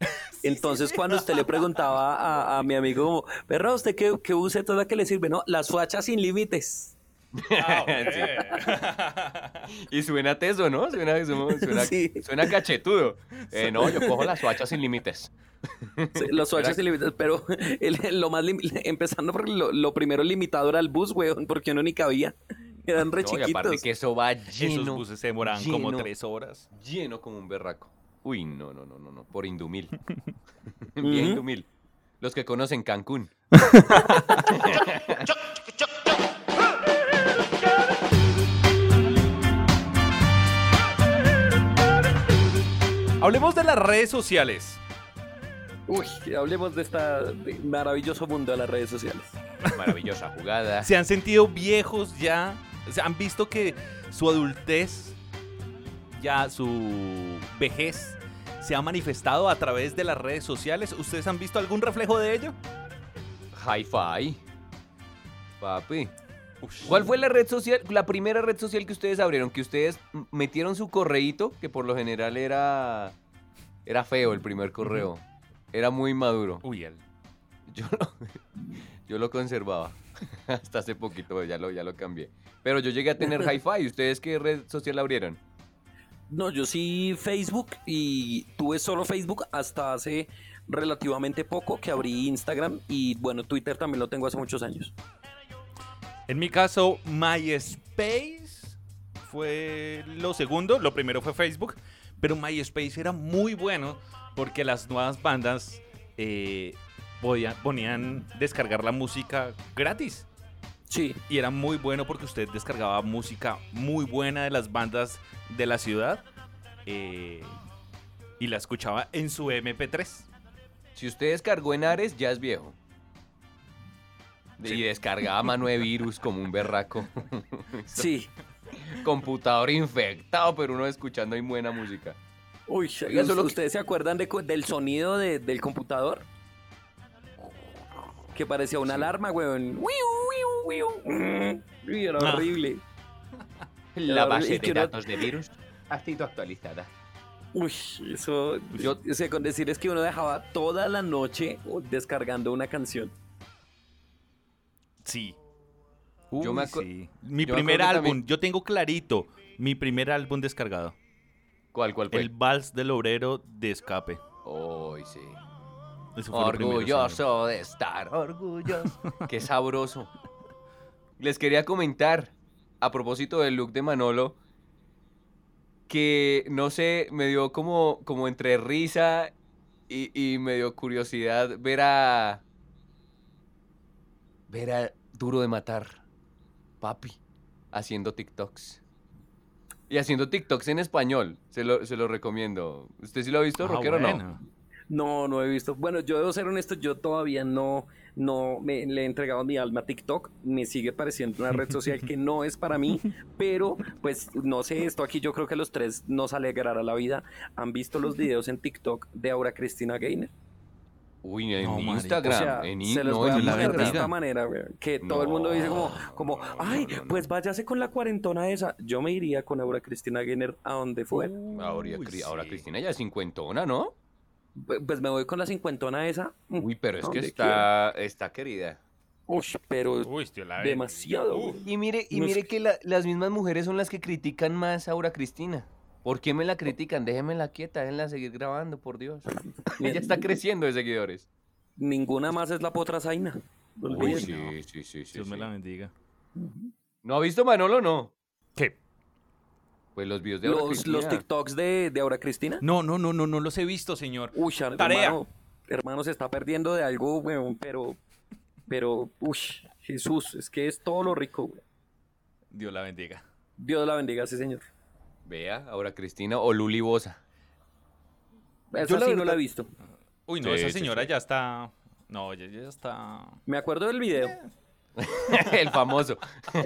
[laughs] Entonces, cuando usted le preguntaba a, a mi amigo, perro, ¿usted qué, qué bus es toda que le sirve? No, la Soacha sin límites. [laughs] [laughs] Y suena teso, ¿no? Suena, suena, suena, Sí. suena cachetudo. Eh, no, yo cojo la Suacha sin límites. Sí, los Swatches ilimitados, pero [laughs] el- lo más empezando por lo, lo primero limitado era el bus, weón, porque uno ni cabía. Eran re No, y aparte chiquitos. que eso va Esos lleno, buses se demoraban como tres horas. lleno como un berraco. Uy, no, no, no, no, no, por Indumil. Bien Indumil. Los que conocen Cancún. Hablemos de las redes sociales. Uy, hablemos de este maravilloso mundo de las redes sociales. Maravillosa jugada. ¿Se han sentido viejos ya? ¿Se han visto que su adultez, ya su vejez, se ha manifestado a través de las redes sociales? ¿Ustedes han visto algún reflejo de ello? Hi-Fi. Papi. ¿Cuál fue la red social, la primera red social que ustedes abrieron? Que ustedes metieron su correíto, que por lo general era era feo el primer correo. Era muy maduro. Uy, el... Yo lo, [laughs] yo lo conservaba. [laughs] Hasta hace poquito ya lo, ya lo cambié. Pero yo llegué a tener [laughs] Hi-Fi. ¿Ustedes qué red social abrieron? No, yo sí Facebook y tuve solo Facebook hasta hace relativamente poco que abrí Instagram y bueno, Twitter también lo tengo hace muchos años. En mi caso, MySpace fue lo segundo. Lo primero fue Facebook. Pero MySpace era muy bueno porque las nuevas bandas eh, podían, ponían descargar la música gratis. Sí, Y era muy bueno porque usted descargaba música muy buena de las bandas de la ciudad eh, y la escuchaba en su MP3. Si usted descargó en Ares, ya es viejo. Y descargaba mano de virus como un berraco. [laughs] sí. Computador infectado, pero uno escuchando ahí buena música. Uy, Oiga, solo que- ¿ustedes se acuerdan de cu- del sonido de- del computador? Que parecía una alarma, weón. Uy, era Ah. horrible. La base de datos de virus ha sido actualizada. Uy, eso. Yo, o sea, con decir es que uno dejaba toda la noche descargando una canción. Sí. Yo me sí. Mi yo primer álbum, también- yo tengo clarito mi primer álbum descargado. ¿Cuál, cuál fue? El vals del obrero de escape. Uy, sí. Primero, señor. Orgulloso de estar orgulloso. Qué sabroso. Les quería comentar, a propósito del look de Manolo, que no sé, me dio como, como entre risa y, y me dio curiosidad ver a. ver a Duro de Matar, papi, haciendo TikToks. Y haciendo TikToks en español, se lo, se lo recomiendo. ¿Usted sí lo ha visto, Ah, Rockero, o no? No, no he visto. Bueno, yo debo ser honesto, yo todavía no, no me, le he entregado mi alma a TikTok. Me sigue pareciendo una red social que no es para mí, [laughs] pero pues no sé, esto aquí yo creo que los tres nos alegrará la vida. ¿Han visto los [laughs] videos en TikTok de Aura Cristina Gainer? Uy, en No. Instagram. O sea, en in- se los no, voy a en la poner de Instagram. esta manera, güey, que todo el mundo dice como, como ay, no, no, pues váyase con la cuarentona esa. Yo me iría con Aura Cristina Gainer a donde fue. Ahora, Uy, Cri- ahora sí. Cristina ya es cincuentona, ¿no? Pues me voy con la cincuentona esa. Mm, Uy, pero es que está, está querida. Uy, pero Uy, la demasiado. Y mire, y No es mire que la- las mismas mujeres son las que critican más a Aura Cristina. ¿Por qué me la critican? Déjenmela quieta, déjenla seguir grabando, por Dios. [laughs] Ella está creciendo de seguidores. Ninguna más es la potra Zaina. Uy, sí, sí, sí, sí. Dios me la bendiga. ¿No ha visto Manolo no? ¿Qué? Pues los videos de Aura Los, Cristina. los TikToks de, de Aura Cristina. No, no, no, no, no los he visto, señor. Uy, hermano, Tarea. hermano, se está perdiendo de algo, weón, pero, pero, uy, Jesús, es que es todo lo rico, güey. Dios la bendiga. Dios la bendiga, sí, señor. Vea, Aura Cristina o Luli Bosa. Esa Yo la sí no la he visto. Uy, no, Sí, esa señora sí. ya está. No, ya, ya está. Me acuerdo del video. [laughs] El famoso. [laughs]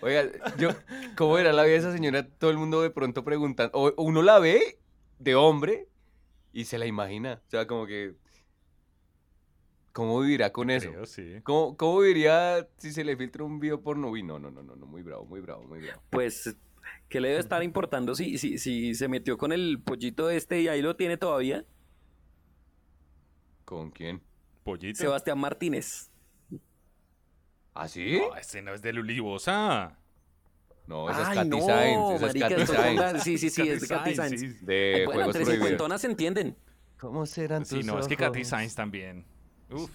Oiga, yo, ¿cómo era la vida de esa señora? Todo el mundo de pronto preguntando. O o uno la ve de hombre y se la imagina. O sea, como que. ¿Cómo vivirá con eso? Creo, sí. ¿Cómo, cómo viviría si se le filtra un video porno? Uy, no, no, no, no, no, muy bravo, muy bravo, muy bravo. Pues, ¿qué le debe estar importando si, si, si se metió con el pollito este y ahí lo tiene todavía? ¿Con quién? Pollito. Sebastián Martínez. ¿Ah, sí? No, ese no es de Lulibosa. No, esa es Katy no, Sainz, esa es marica, Katy estoy Sainz. Sí, sí, sí, es de Katy Sainz. sí. De bueno, Juegos entre Prohibidos. cincuentonas se entienden. ¿Cómo serán tus Sí, no, es que Katy? Sainz también. Uf,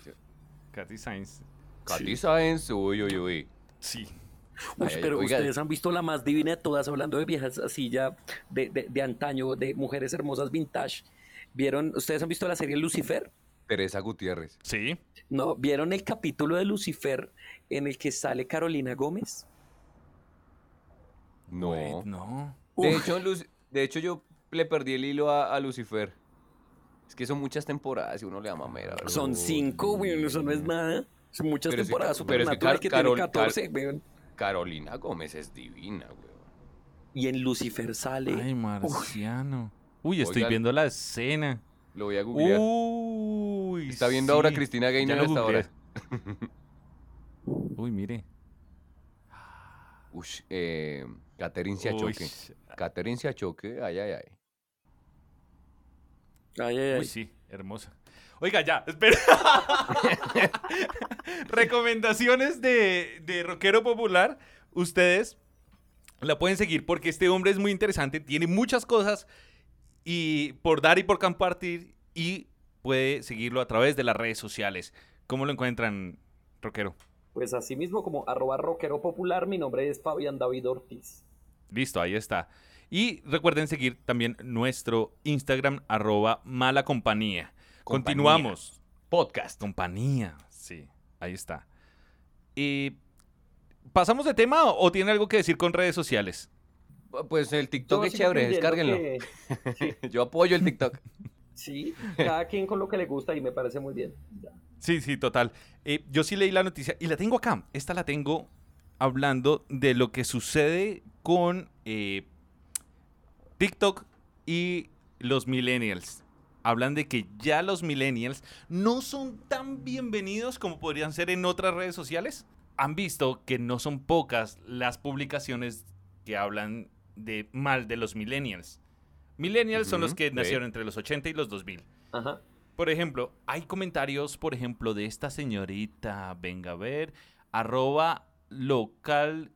Katy Sainz. Katy Sainz, uy, uy, uy. Sí. Uy, Ay, pero oiga. ustedes han visto la más divina de todas, hablando de viejas así ya de, de, de antaño, de mujeres hermosas vintage. ¿Vieron? ¿Ustedes han visto la serie Lucifer? Teresa Gutiérrez. Sí. ¿No? ¿Vieron el capítulo de Lucifer en el que sale Carolina Gómez? No. No. De Uf. hecho, de hecho, yo le perdí el hilo a, a Lucifer. Es que son muchas temporadas y uno le da mamera. ¿verdad? Son cinco, güey, eso no es nada. Son muchas Pero temporadas. Ca- pero es que Car- que, Carol- tiene 14, weón. Carolina Gómez es divina, weón. Y en Lucifer sale. Ay, Marciano. Uy, estoy Oigan. viendo la escena. Lo voy a googlear. Uy. Está viendo ahora sí. Cristina Gaynor hasta ahora. Uy, mire. Ush, eh, Catherine Siachoque. Uy, Catherine Siachoque, ay, ay, ay. Ay, ay, ay. Uy, sí, hermosa. Oiga, ya, espera. [laughs] Recomendaciones de, de rockero popular. Ustedes la pueden seguir porque este hombre es muy interesante, tiene muchas cosas y por dar y por compartir y puede seguirlo a través de las redes sociales. ¿Cómo lo encuentran, rockero? Pues así mismo como arroba rockero popular, mi nombre es Fabián David Ortiz. Listo, ahí está. Y recuerden seguir también nuestro Instagram, arroba mala compañía. Compañía. Continuamos. Podcast. Compañía, sí, ahí está. Y ¿Pasamos de tema o o tiene algo que decir con redes sociales? Pues el TikTok Yo es chévere, descárguenlo. que- [laughs] Yo apoyo el TikTok. Sí, cada quien con lo que le gusta y me parece muy bien. Ya. Sí, sí, total. Eh, yo sí leí la noticia y la tengo acá. Esta la tengo hablando de lo que sucede con eh, TikTok y los millennials. Hablan de que ya los millennials no son tan bienvenidos como podrían ser en otras redes sociales. Han visto que no son pocas las publicaciones que hablan de mal de los millennials. Millennials son los que nacieron entre los 80 y los 2000. Ajá. Por ejemplo, hay comentarios, por ejemplo, de esta señorita, venga a ver, arroba local-celeb.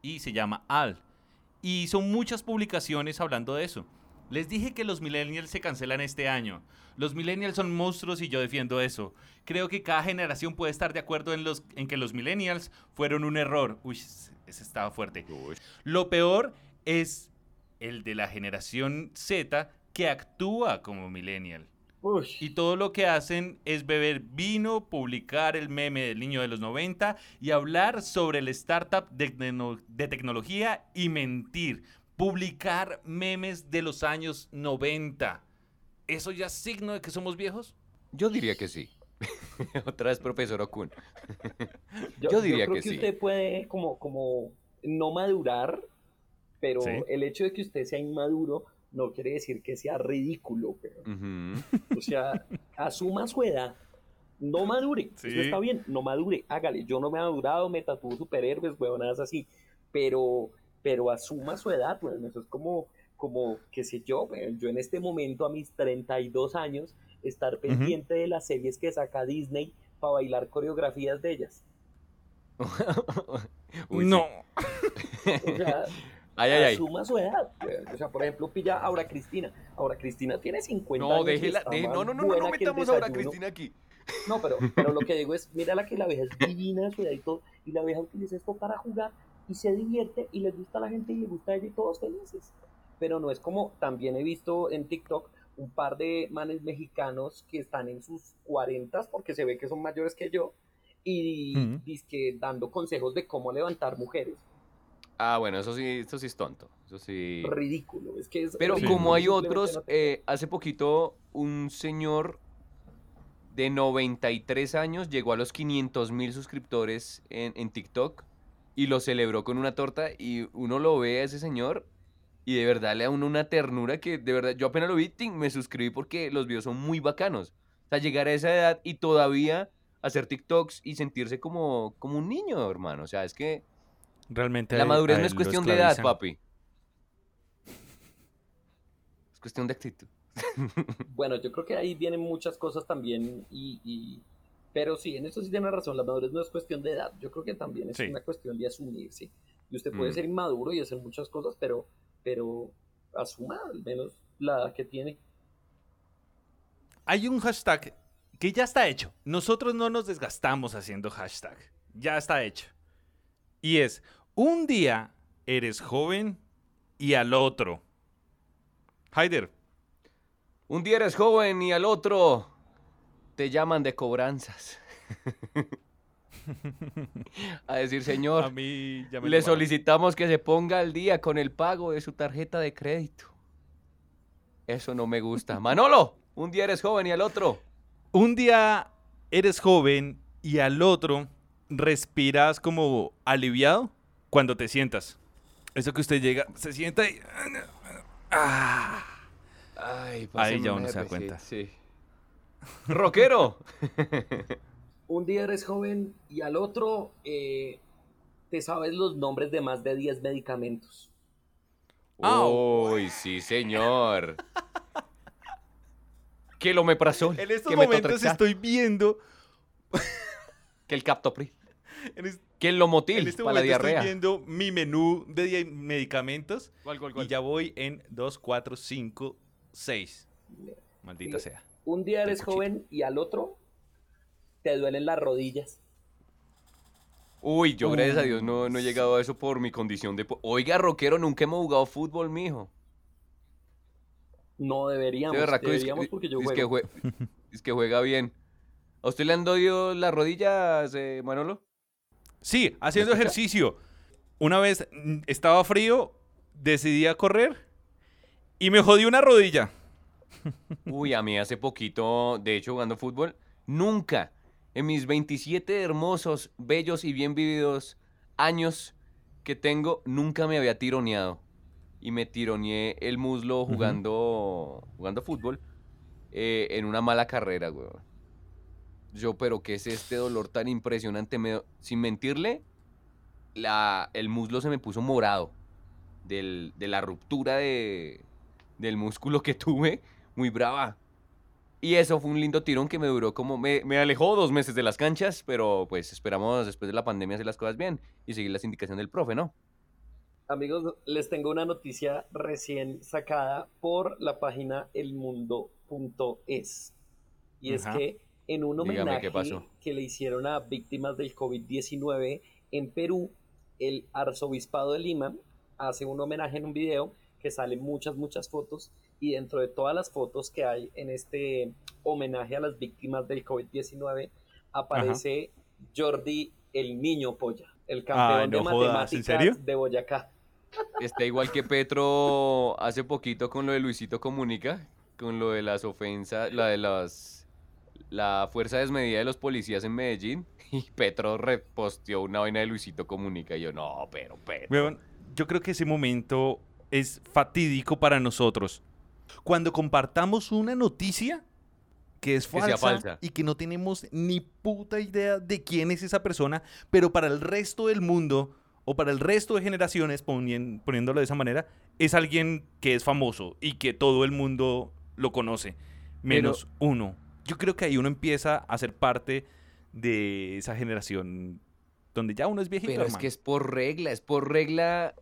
y se llama Al. Y son muchas publicaciones hablando de eso. Les dije que los millennials se cancelan este año. Los millennials son monstruos y yo defiendo eso. Creo que cada generación puede estar de acuerdo en, los, en que los millennials fueron un error. Uy, ese estaba fuerte. Lo peor es el de la generación Z que actúa como millennial. Y todo lo que hacen es beber vino, publicar el meme del niño de los 90 y hablar sobre el startup de, de, tecnología y mentir. Publicar memes de los años 90. ¿Eso ya es signo de que somos viejos? Yo diría que sí. [laughs] Otra vez, profesor Okun. [laughs] yo, diría creo que, sí. usted puede como, como no madurar, pero el hecho de que usted sea inmaduro no quiere decir que sea ridículo. Pero, O sea, asuma su edad. No madure. Eso está bien. No madure. Hágale. Yo no me he madurado, me tatúo superhéroes, huevonadas así. Pero, pero asuma su edad. Pues. Eso es como, como, qué sé yo, yo en este momento a mis 32 años, estar pendiente de las series que saca Disney para bailar coreografías de ellas. [laughs] no. O sea, [laughs] Ay, ay, Asuma su edad. O sea, por ejemplo, pilla a Aura Cristina. Ahora Cristina tiene 50 no, años. Déjela, no, no, no, no, no metamos a Aura Cristina aquí. No, pero, pero lo que digo es, mira la que la vieja es divina su edad y todo, y la vieja utiliza esto para jugar y se divierte y le gusta a la gente y le gusta a ella y todos felices. Pero no es como, también he visto en TikTok un par de manes mexicanos que están en sus 40 porque se ve que son mayores que yo y uh dando consejos de cómo levantar mujeres. Ah, bueno, eso sí, eso sí es tonto. Eso sí. Ridículo. Es que Pero como hay otros, eh, hace poquito un señor de 93 años llegó a los 500 mil suscriptores en, en, TikTok y lo celebró con una torta y uno lo ve a ese señor y de verdad le da uno una ternura que de verdad yo apenas lo vi, me suscribí porque los videos son muy bacanos. O sea, llegar a esa edad y todavía hacer TikToks y sentirse como, como un niño, hermano. O sea, es que Realmente. La madurez no es cuestión de edad, papi. Es cuestión de actitud. [laughs] Bueno, yo creo que ahí vienen muchas cosas también y, pero sí, en eso sí tiene razón, la madurez no es cuestión de edad, yo creo que también es una cuestión de asumir, sí. Y usted puede mm. ser inmaduro y hacer muchas cosas, pero, pero asuma al menos la edad que tiene. Hay un hashtag que ya está hecho. Nosotros no nos desgastamos haciendo hashtag. Ya está hecho. Y es un día eres joven y al otro. Haider. Un día eres joven y al otro te llaman de cobranzas. [laughs] a decir, señor, a mí le solicitamos que se ponga al día con el pago de su tarjeta de crédito. Eso no me gusta. [laughs] Manolo, un día eres joven y al otro. Un día eres joven y al otro respiras como aliviado cuando te sientas. Eso que usted llega, se sienta y... Ah. Ahí ya uno se da cuenta. Sí. Rockero. [laughs] Un día eres joven y al otro eh, te sabes los nombres de más de 10 medicamentos. Uy, sí, señor. ¿Qué lo me pasó? En estos momentos estoy viendo que el Captopri. [laughs] ¿Quién lo motil este para la diarrea? Estoy viendo mi menú de medicamentos. Y ya voy en 2, 4, 5, 6. Maldita sea. Un día eres joven y al otro te duelen las rodillas. Uy, yo gracias a Dios no, no, he llegado a eso por mi condición de... Oiga, rockero, nunca hemos jugado fútbol, mijo. No deberíamos, deberíamos porque yo juego. Es que, es que juega bien. ¿A usted le han dolido las rodillas, eh, Manolo? Sí, haciendo ejercicio. Una vez estaba frío, decidí a correr y me jodí una rodilla. [laughs] Uy, a mí hace poquito, de hecho, jugando fútbol, nunca en mis 27 hermosos, bellos y bien vividos años que tengo, nunca me había tironeado. Y me tironeé el muslo jugando, jugando fútbol eh, en una mala carrera, güey. Yo, pero ¿qué es este dolor tan impresionante? sin mentirle, la, el muslo se me puso morado del, de la ruptura de, del músculo que [laughs] tuve, muy brava. Y eso fue un lindo tirón que me duró como, me, me, alejó dos meses de las canchas, pero pues esperamos después de la pandemia hacer las cosas bien y seguir las indicaciones del profe, ¿no? Amigos, les tengo una noticia recién sacada por la página elmundo.es. Y es que en un homenaje que le hicieron a víctimas del COVID-19 en Perú, el arzobispado de Lima hace un homenaje en un video que salen muchas, muchas fotos y dentro de todas las fotos que hay en este homenaje a las víctimas del COVID-19 aparece Jordi el niño polla, el campeón Ay, no de jodas, ¿en matemáticas serio? de Boyacá. Está igual que Petro hace poquito con lo de Luisito Comunica, con lo de las ofensas, la de las la fuerza desmedida de los policías en Medellín [laughs] y Petro reposteó una vaina de Luisito Comunica y yo no, pero Petro. Yo creo que ese momento es fatídico para nosotros. Cuando compartamos una noticia que es Que falsa, y que no tenemos ni puta idea de quién es esa persona, pero para el resto del mundo o para el resto de generaciones, ponien- poniéndolo de esa manera, es alguien que es famoso y que todo el mundo lo conoce, menos uno. Yo creo que ahí uno empieza a ser parte de esa generación donde ya uno es viejito. Pero es hermano. que es por regla, es por regla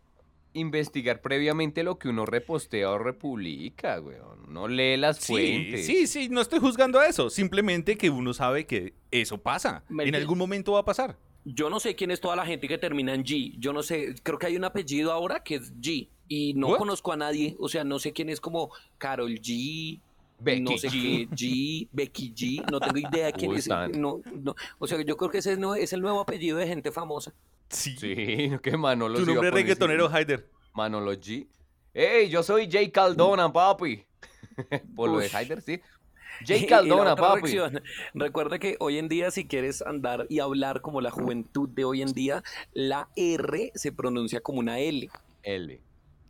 investigar previamente lo que uno repostea o republica, weón. Uno lee las Sí, fuentes. sí, sí, no estoy juzgando eso. Simplemente que uno sabe que eso pasa. En algún momento va a pasar. Yo no sé quién es toda la gente que termina en G. Yo no sé, creo que hay un apellido ahora que es G. Y no What? conozco a nadie. O sea, no sé quién es como Carol G. Becky no sé G. qué G, Becky G. No tengo idea quién Uy, es. No, no. O sea, yo creo que ese es, no- es el nuevo apellido de gente famosa. Sí. Sí, [laughs] que Manolo Tu nombre reggaetonero. Haider. Manolo G. ¡Ey, yo soy Jay Caldona, papi! [laughs] Por lo de. Haider, sí. Jay [laughs] Caldona, papi. reacción, Recuerda que hoy en día, si quieres andar y hablar como la juventud de hoy en día, la R se pronuncia como una L. L.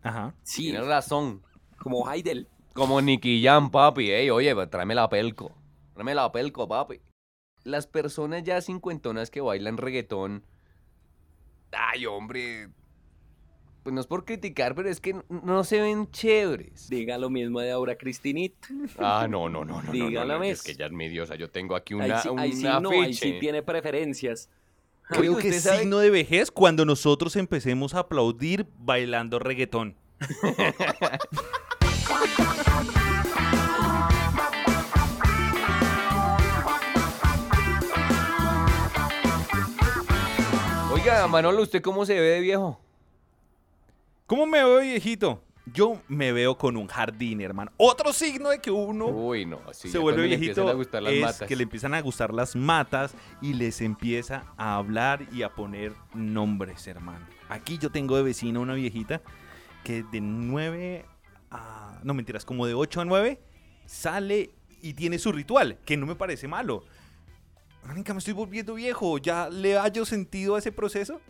Ajá. Sí, Tienes razón. como Heidel. Como Nicky Jam, papi. Ey, oye, pues, tráeme la pelco. Tráeme la pelco, papi. Las personas ya cincuentonas que bailan reggaetón. Ay, hombre. Pues no es por criticar, pero es que no se ven chéveres. Diga lo mismo de Aura Cristinit. Ah, no, no, no, no. no, no, no. Es que ella es mi diosa. Yo tengo aquí Ahí una, sí, un ahí sí no, ahí sí tiene preferencias. Creo que ¿usted es sabe? signo de vejez cuando nosotros empecemos a aplaudir bailando reggaetón. [laughs] Oiga, Manolo, ¿usted cómo se ve de viejo? ¿Cómo me veo viejito? Yo me veo con un jardín, hermano. Otro signo de que uno Uy, no, sí, se ya vuelve cuando le empiezan viejito a gustar las es matas. que le empiezan a gustar las matas y les empieza a hablar y a poner nombres, hermano. Aquí yo tengo de vecina una viejita que de 9 a... No, mentiras, como de 8 a 9 sale y tiene su ritual, que no me parece malo. Marica, me estoy volviendo viejo, ya le hallo sentido a ese proceso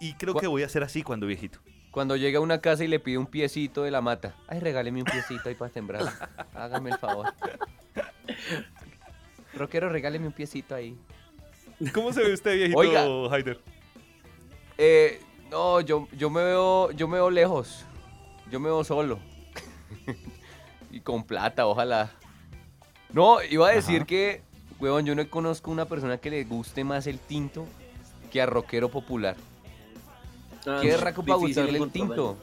y creo que voy a ser así cuando viejito. Cuando llega a una casa y le pide un piecito de la mata. Ay, regáleme un piecito ahí para sembrar. Hágame el favor. [laughs] Rockero, regáleme un piecito ahí. ¿Cómo se ve usted viejito, Oiga. Haider? Eh, no, yo, yo me veo, yo me veo lejos. Yo me veo solo. [laughs] y con plata, ojalá. No, iba a decir Ajá. que, huevón, yo no conozco una persona que le guste más el tinto que a rockero popular. Ah, Qué berraco para gustarle el tinto.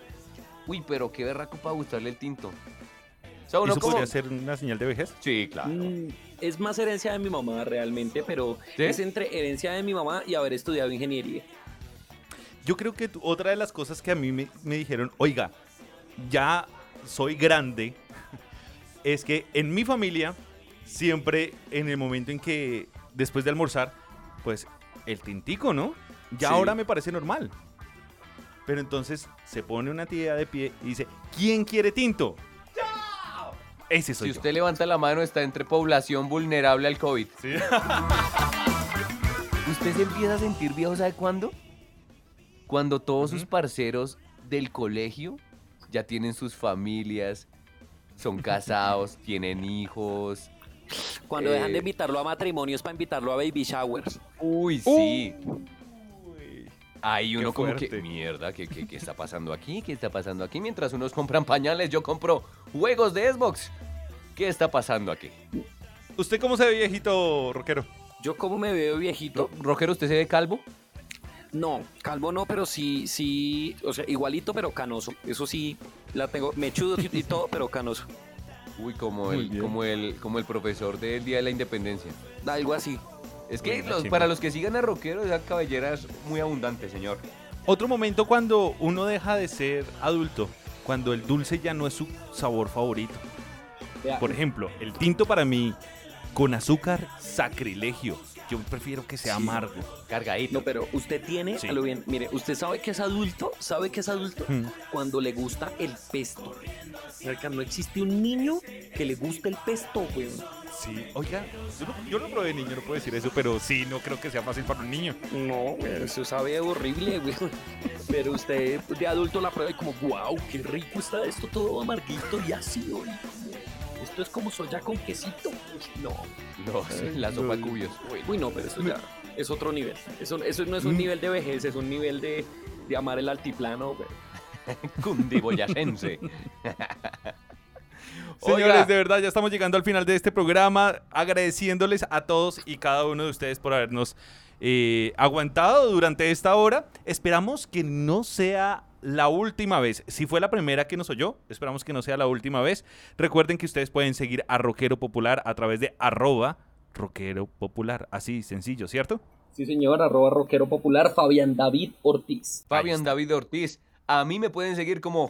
Uy, pero qué berraco para gustarle el tinto. O sea, uno ¿Eso como... podría ser una señal de vejez? Sí, claro. Mm, Es más herencia de mi mamá realmente, pero ¿Sí? es entre herencia de mi mamá y haber estudiado ingeniería. Yo creo que otra de las cosas que a mí me, me dijeron, oiga, ya soy grande, [laughs] es que en mi familia, siempre en el momento en que, después de almorzar, pues el tintico, ¿no? Ya Sí. ahora me parece normal. Pero entonces se pone una tía de pie y dice, ¿quién quiere tinto? Ese soy Si yo. usted levanta la mano, está entre población vulnerable al COVID. Sí. [laughs] ¿Usted se empieza a sentir viejo, ¿sabe cuándo? Cuando todos sus parceros del colegio ya tienen sus familias, son [laughs] casados, tienen hijos. Cuando dejan de Eh. invitarlo a matrimonios para invitarlo a baby showers. Uy, sí. Uy. Ahí uno como que, mierda, ¿qué, qué, qué está pasando aquí? ¿Qué está pasando aquí? Mientras unos compran pañales, yo compro juegos de Xbox. ¿Qué está pasando aquí? ¿Usted cómo se ve viejito, rockero? Yo como me veo viejito. Ro- Rockero, ¿usted se ve calvo? No, calvo no, pero sí, sí, o sea, igualito, pero canoso. Eso sí, la tengo, mechudo [laughs] y todo, pero canoso. Uy, como Muy el, como el, como el profesor del Día de la Independencia. Algo así. Es que los- para los que sigan a Rockero, esa cabellera es muy abundante, señor. Otro momento cuando uno deja de ser adulto, cuando el dulce ya no es su sabor favorito. Por ejemplo, el tinto para mí con azúcar sacrilegio. Yo prefiero que sea Sí. amargo. Cargadito. No, pero usted tiene, Sí. a lo bien, mire, usted sabe que es adulto, sabe que es adulto Mm. cuando le gusta el pesto. No existe un niño que le guste el pesto, güey. Sí, oiga, yo no, yo no probé niño, no puedo decir eso, pero sí, no creo que sea fácil para un niño. No, güey, eso sabe horrible, güey. [laughs] Pero usted de adulto la prueba y como, wow, qué rico está esto, todo amarguito y ácido. y como, esto es como soya con quesito. Uy, No, No, sí, la sopa de cubios. Uy, uy, no, pero eso ya es otro nivel. Eso, eso no es un Mm. nivel de vejez, es un nivel de, de amar el altiplano, [laughs] cundiboyacense. [laughs] Señores, Oiga. de verdad, ya estamos llegando al final de este programa, agradeciéndoles a todos y cada uno de ustedes por habernos eh, aguantado durante esta hora. Esperamos que no sea la última vez. Si fue la primera que nos oyó, esperamos que no sea la última vez. Recuerden que ustedes pueden seguir a Rockero Popular a través de arroba Rockero Popular. Así sencillo, ¿cierto? Sí, señor, arroba rockero popular, Fabián David Ortiz. Fabián David Ortiz. A mí me pueden seguir como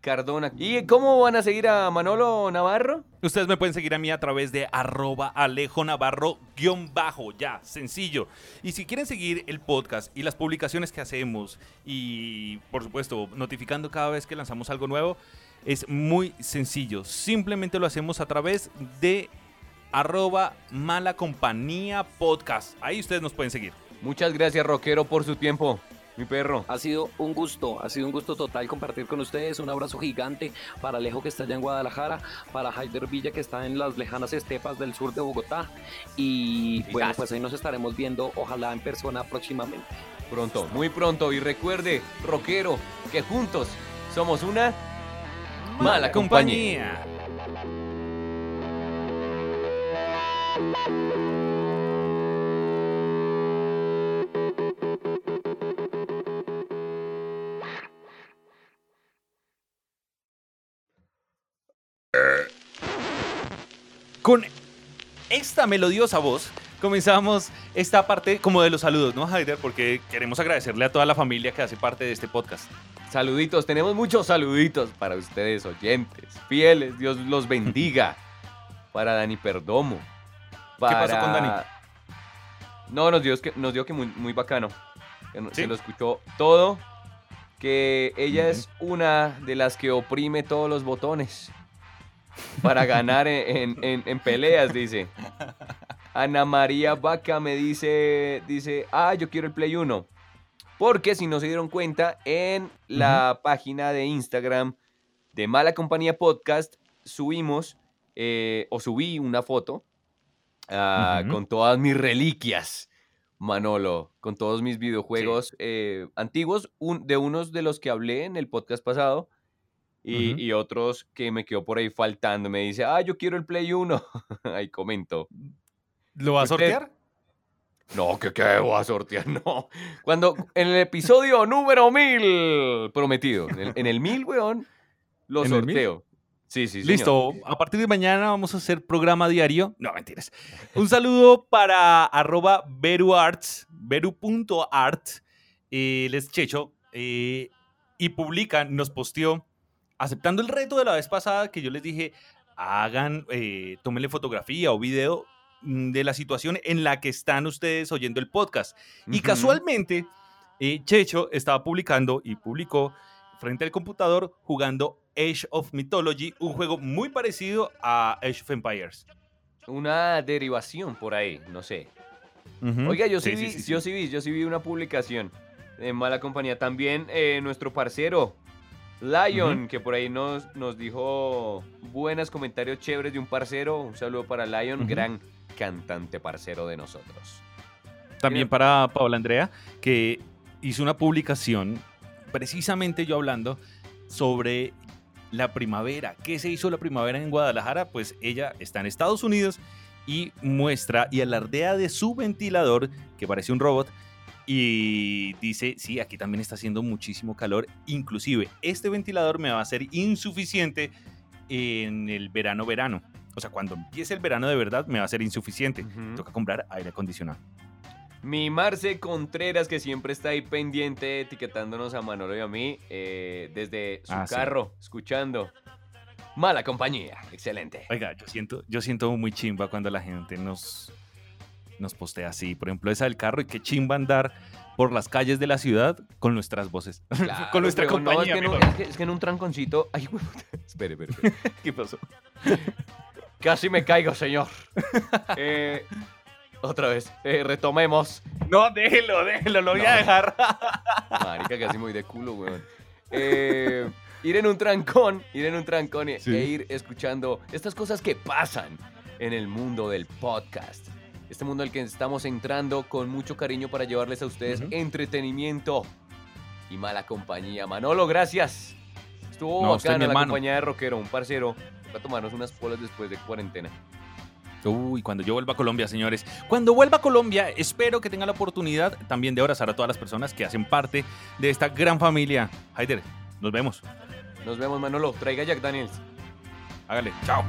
Haider-Cardona. ¿Y cómo van a seguir a Manolo Navarro? Ustedes me pueden seguir a mí a través de arroba Alejo Navarro guion bajo, ya, sencillo. Y si quieren seguir el podcast y las publicaciones que hacemos y, por supuesto, notificando cada vez que lanzamos algo nuevo, es muy sencillo. Simplemente lo hacemos a través de arroba mala compañía podcast. Ahí ustedes nos pueden seguir. Muchas gracias, Rockero, por su tiempo. Mi perro. Ha sido un gusto, ha sido un gusto total compartir con ustedes. Un abrazo gigante para Alejo que está allá en Guadalajara, para Haider Villa que está en las lejanas estepas del sur de Bogotá. Y bueno, pues ahí nos estaremos viendo, ojalá en persona próximamente. Pronto, muy pronto. Y recuerde, Rockero, que juntos somos una mala compañía. Con esta melodiosa voz comenzamos esta parte como de los saludos, ¿no, Haider? Porque queremos agradecerle a toda la familia que hace parte de este podcast. Saluditos, tenemos muchos saluditos para ustedes, oyentes, fieles. Dios los bendiga. [laughs] Para Dani Perdomo. Para... pasó con Dani? No, nos dio que, nos dio que muy, muy bacano. Que no- ¿Sí? Se lo escuchó todo. Que ella es una de las que oprime todos los botones. Para ganar en, en- en- en peleas, dice. Ana María Vaca me dice, dice, ah, yo quiero el Play 1. Porque si no se dieron cuenta, en la página de Instagram de Mala Compañía Podcast subimos, eh, o subí una foto ah, con todas mis reliquias, Manolo, con todos mis videojuegos eh, antiguos, un- de unos de los que hablé en el podcast pasado. Y, otros que me quedó por ahí faltando. Me dice, ah, yo quiero el Play 1. [laughs] ahí comento. ¿Lo va a sortear? No, que qué voy a sortear, [laughs] no. Cuando en el episodio número 1000 prometido, en el, en el 1000, weón, lo sorteo. Sí, sí, señor. Listo, a partir de mañana vamos a hacer programa diario. No, mentiras. [laughs] Un saludo para arroba veruarts, veru.art, eh, él es Checho, eh, y publica, nos posteó, aceptando el reto de la vez pasada que yo les dije, hagan, eh, tómenle fotografía o video mm, de la situación en la que están ustedes oyendo el podcast. Y Ujú. casualmente, eh, Checho estaba publicando y publicó frente al computador jugando Age of Mythology, un juego muy parecido a Age of Empires. Una derivación por ahí, no sé. Oiga, yo sí, vi, yo sí vi, yo sí vi una publicación en mala compañía. También eh, nuestro parcero, Lion, que por ahí nos, nos dijo buenos comentarios chéveres de un parcero. Un saludo para Lion, gran cantante parcero de nosotros. También para Paola Andrea, que hizo una publicación, precisamente yo hablando sobre la primavera. ¿Qué se hizo la primavera en Guadalajara? Pues ella está en Estados Unidos y muestra y alardea de su ventilador, que parece un robot, y dice, sí, aquí también está haciendo muchísimo calor, inclusive este ventilador me va a ser insuficiente en el verano-verano. O sea, cuando empiece el verano de verdad me va a ser insuficiente. Ujú. Toca comprar aire acondicionado. Mi Marce Contreras, que siempre está ahí pendiente, etiquetándonos a Manolo y a mí, eh, desde su Ah, sí. carro, escuchando. Mala compañía, excelente. Oiga, yo siento, yo siento muy chimba cuando la gente nos, nos postea así. Por ejemplo, esa del carro y qué chimba andar por las calles de la ciudad con nuestras voces. [laughs] Claro, con nuestra no, compañía. es, que no- mejor. es que- es que en un tranconcito. [laughs] Ay, espere, espere, espere. [laughs] ¿Qué pasó? Casi me caigo, señor. Eh, otra vez, eh, retomemos. No, déjelo, déjelo, lo voy a dejar. Marica, casi muy de culo, weón. Eh, ir en un trancón, ir en un trancón e, Sí. e ir escuchando estas cosas que pasan en el mundo del podcast. Este mundo al que estamos entrando con mucho cariño para llevarles a ustedes entretenimiento y mala compañía. Manolo, gracias. Estuvo No, bacana la compañía de rockero, un parcero. Va a tomarnos unas polas después de cuarentena. Uy, cuando yo vuelva a Colombia, señores. Cuando vuelva a Colombia, espero que tenga la oportunidad también de abrazar a todas las personas que hacen parte de esta gran familia. Haider, nos vemos. Nos vemos, Manolo. Traiga Jack Daniels. Hágale. Chao.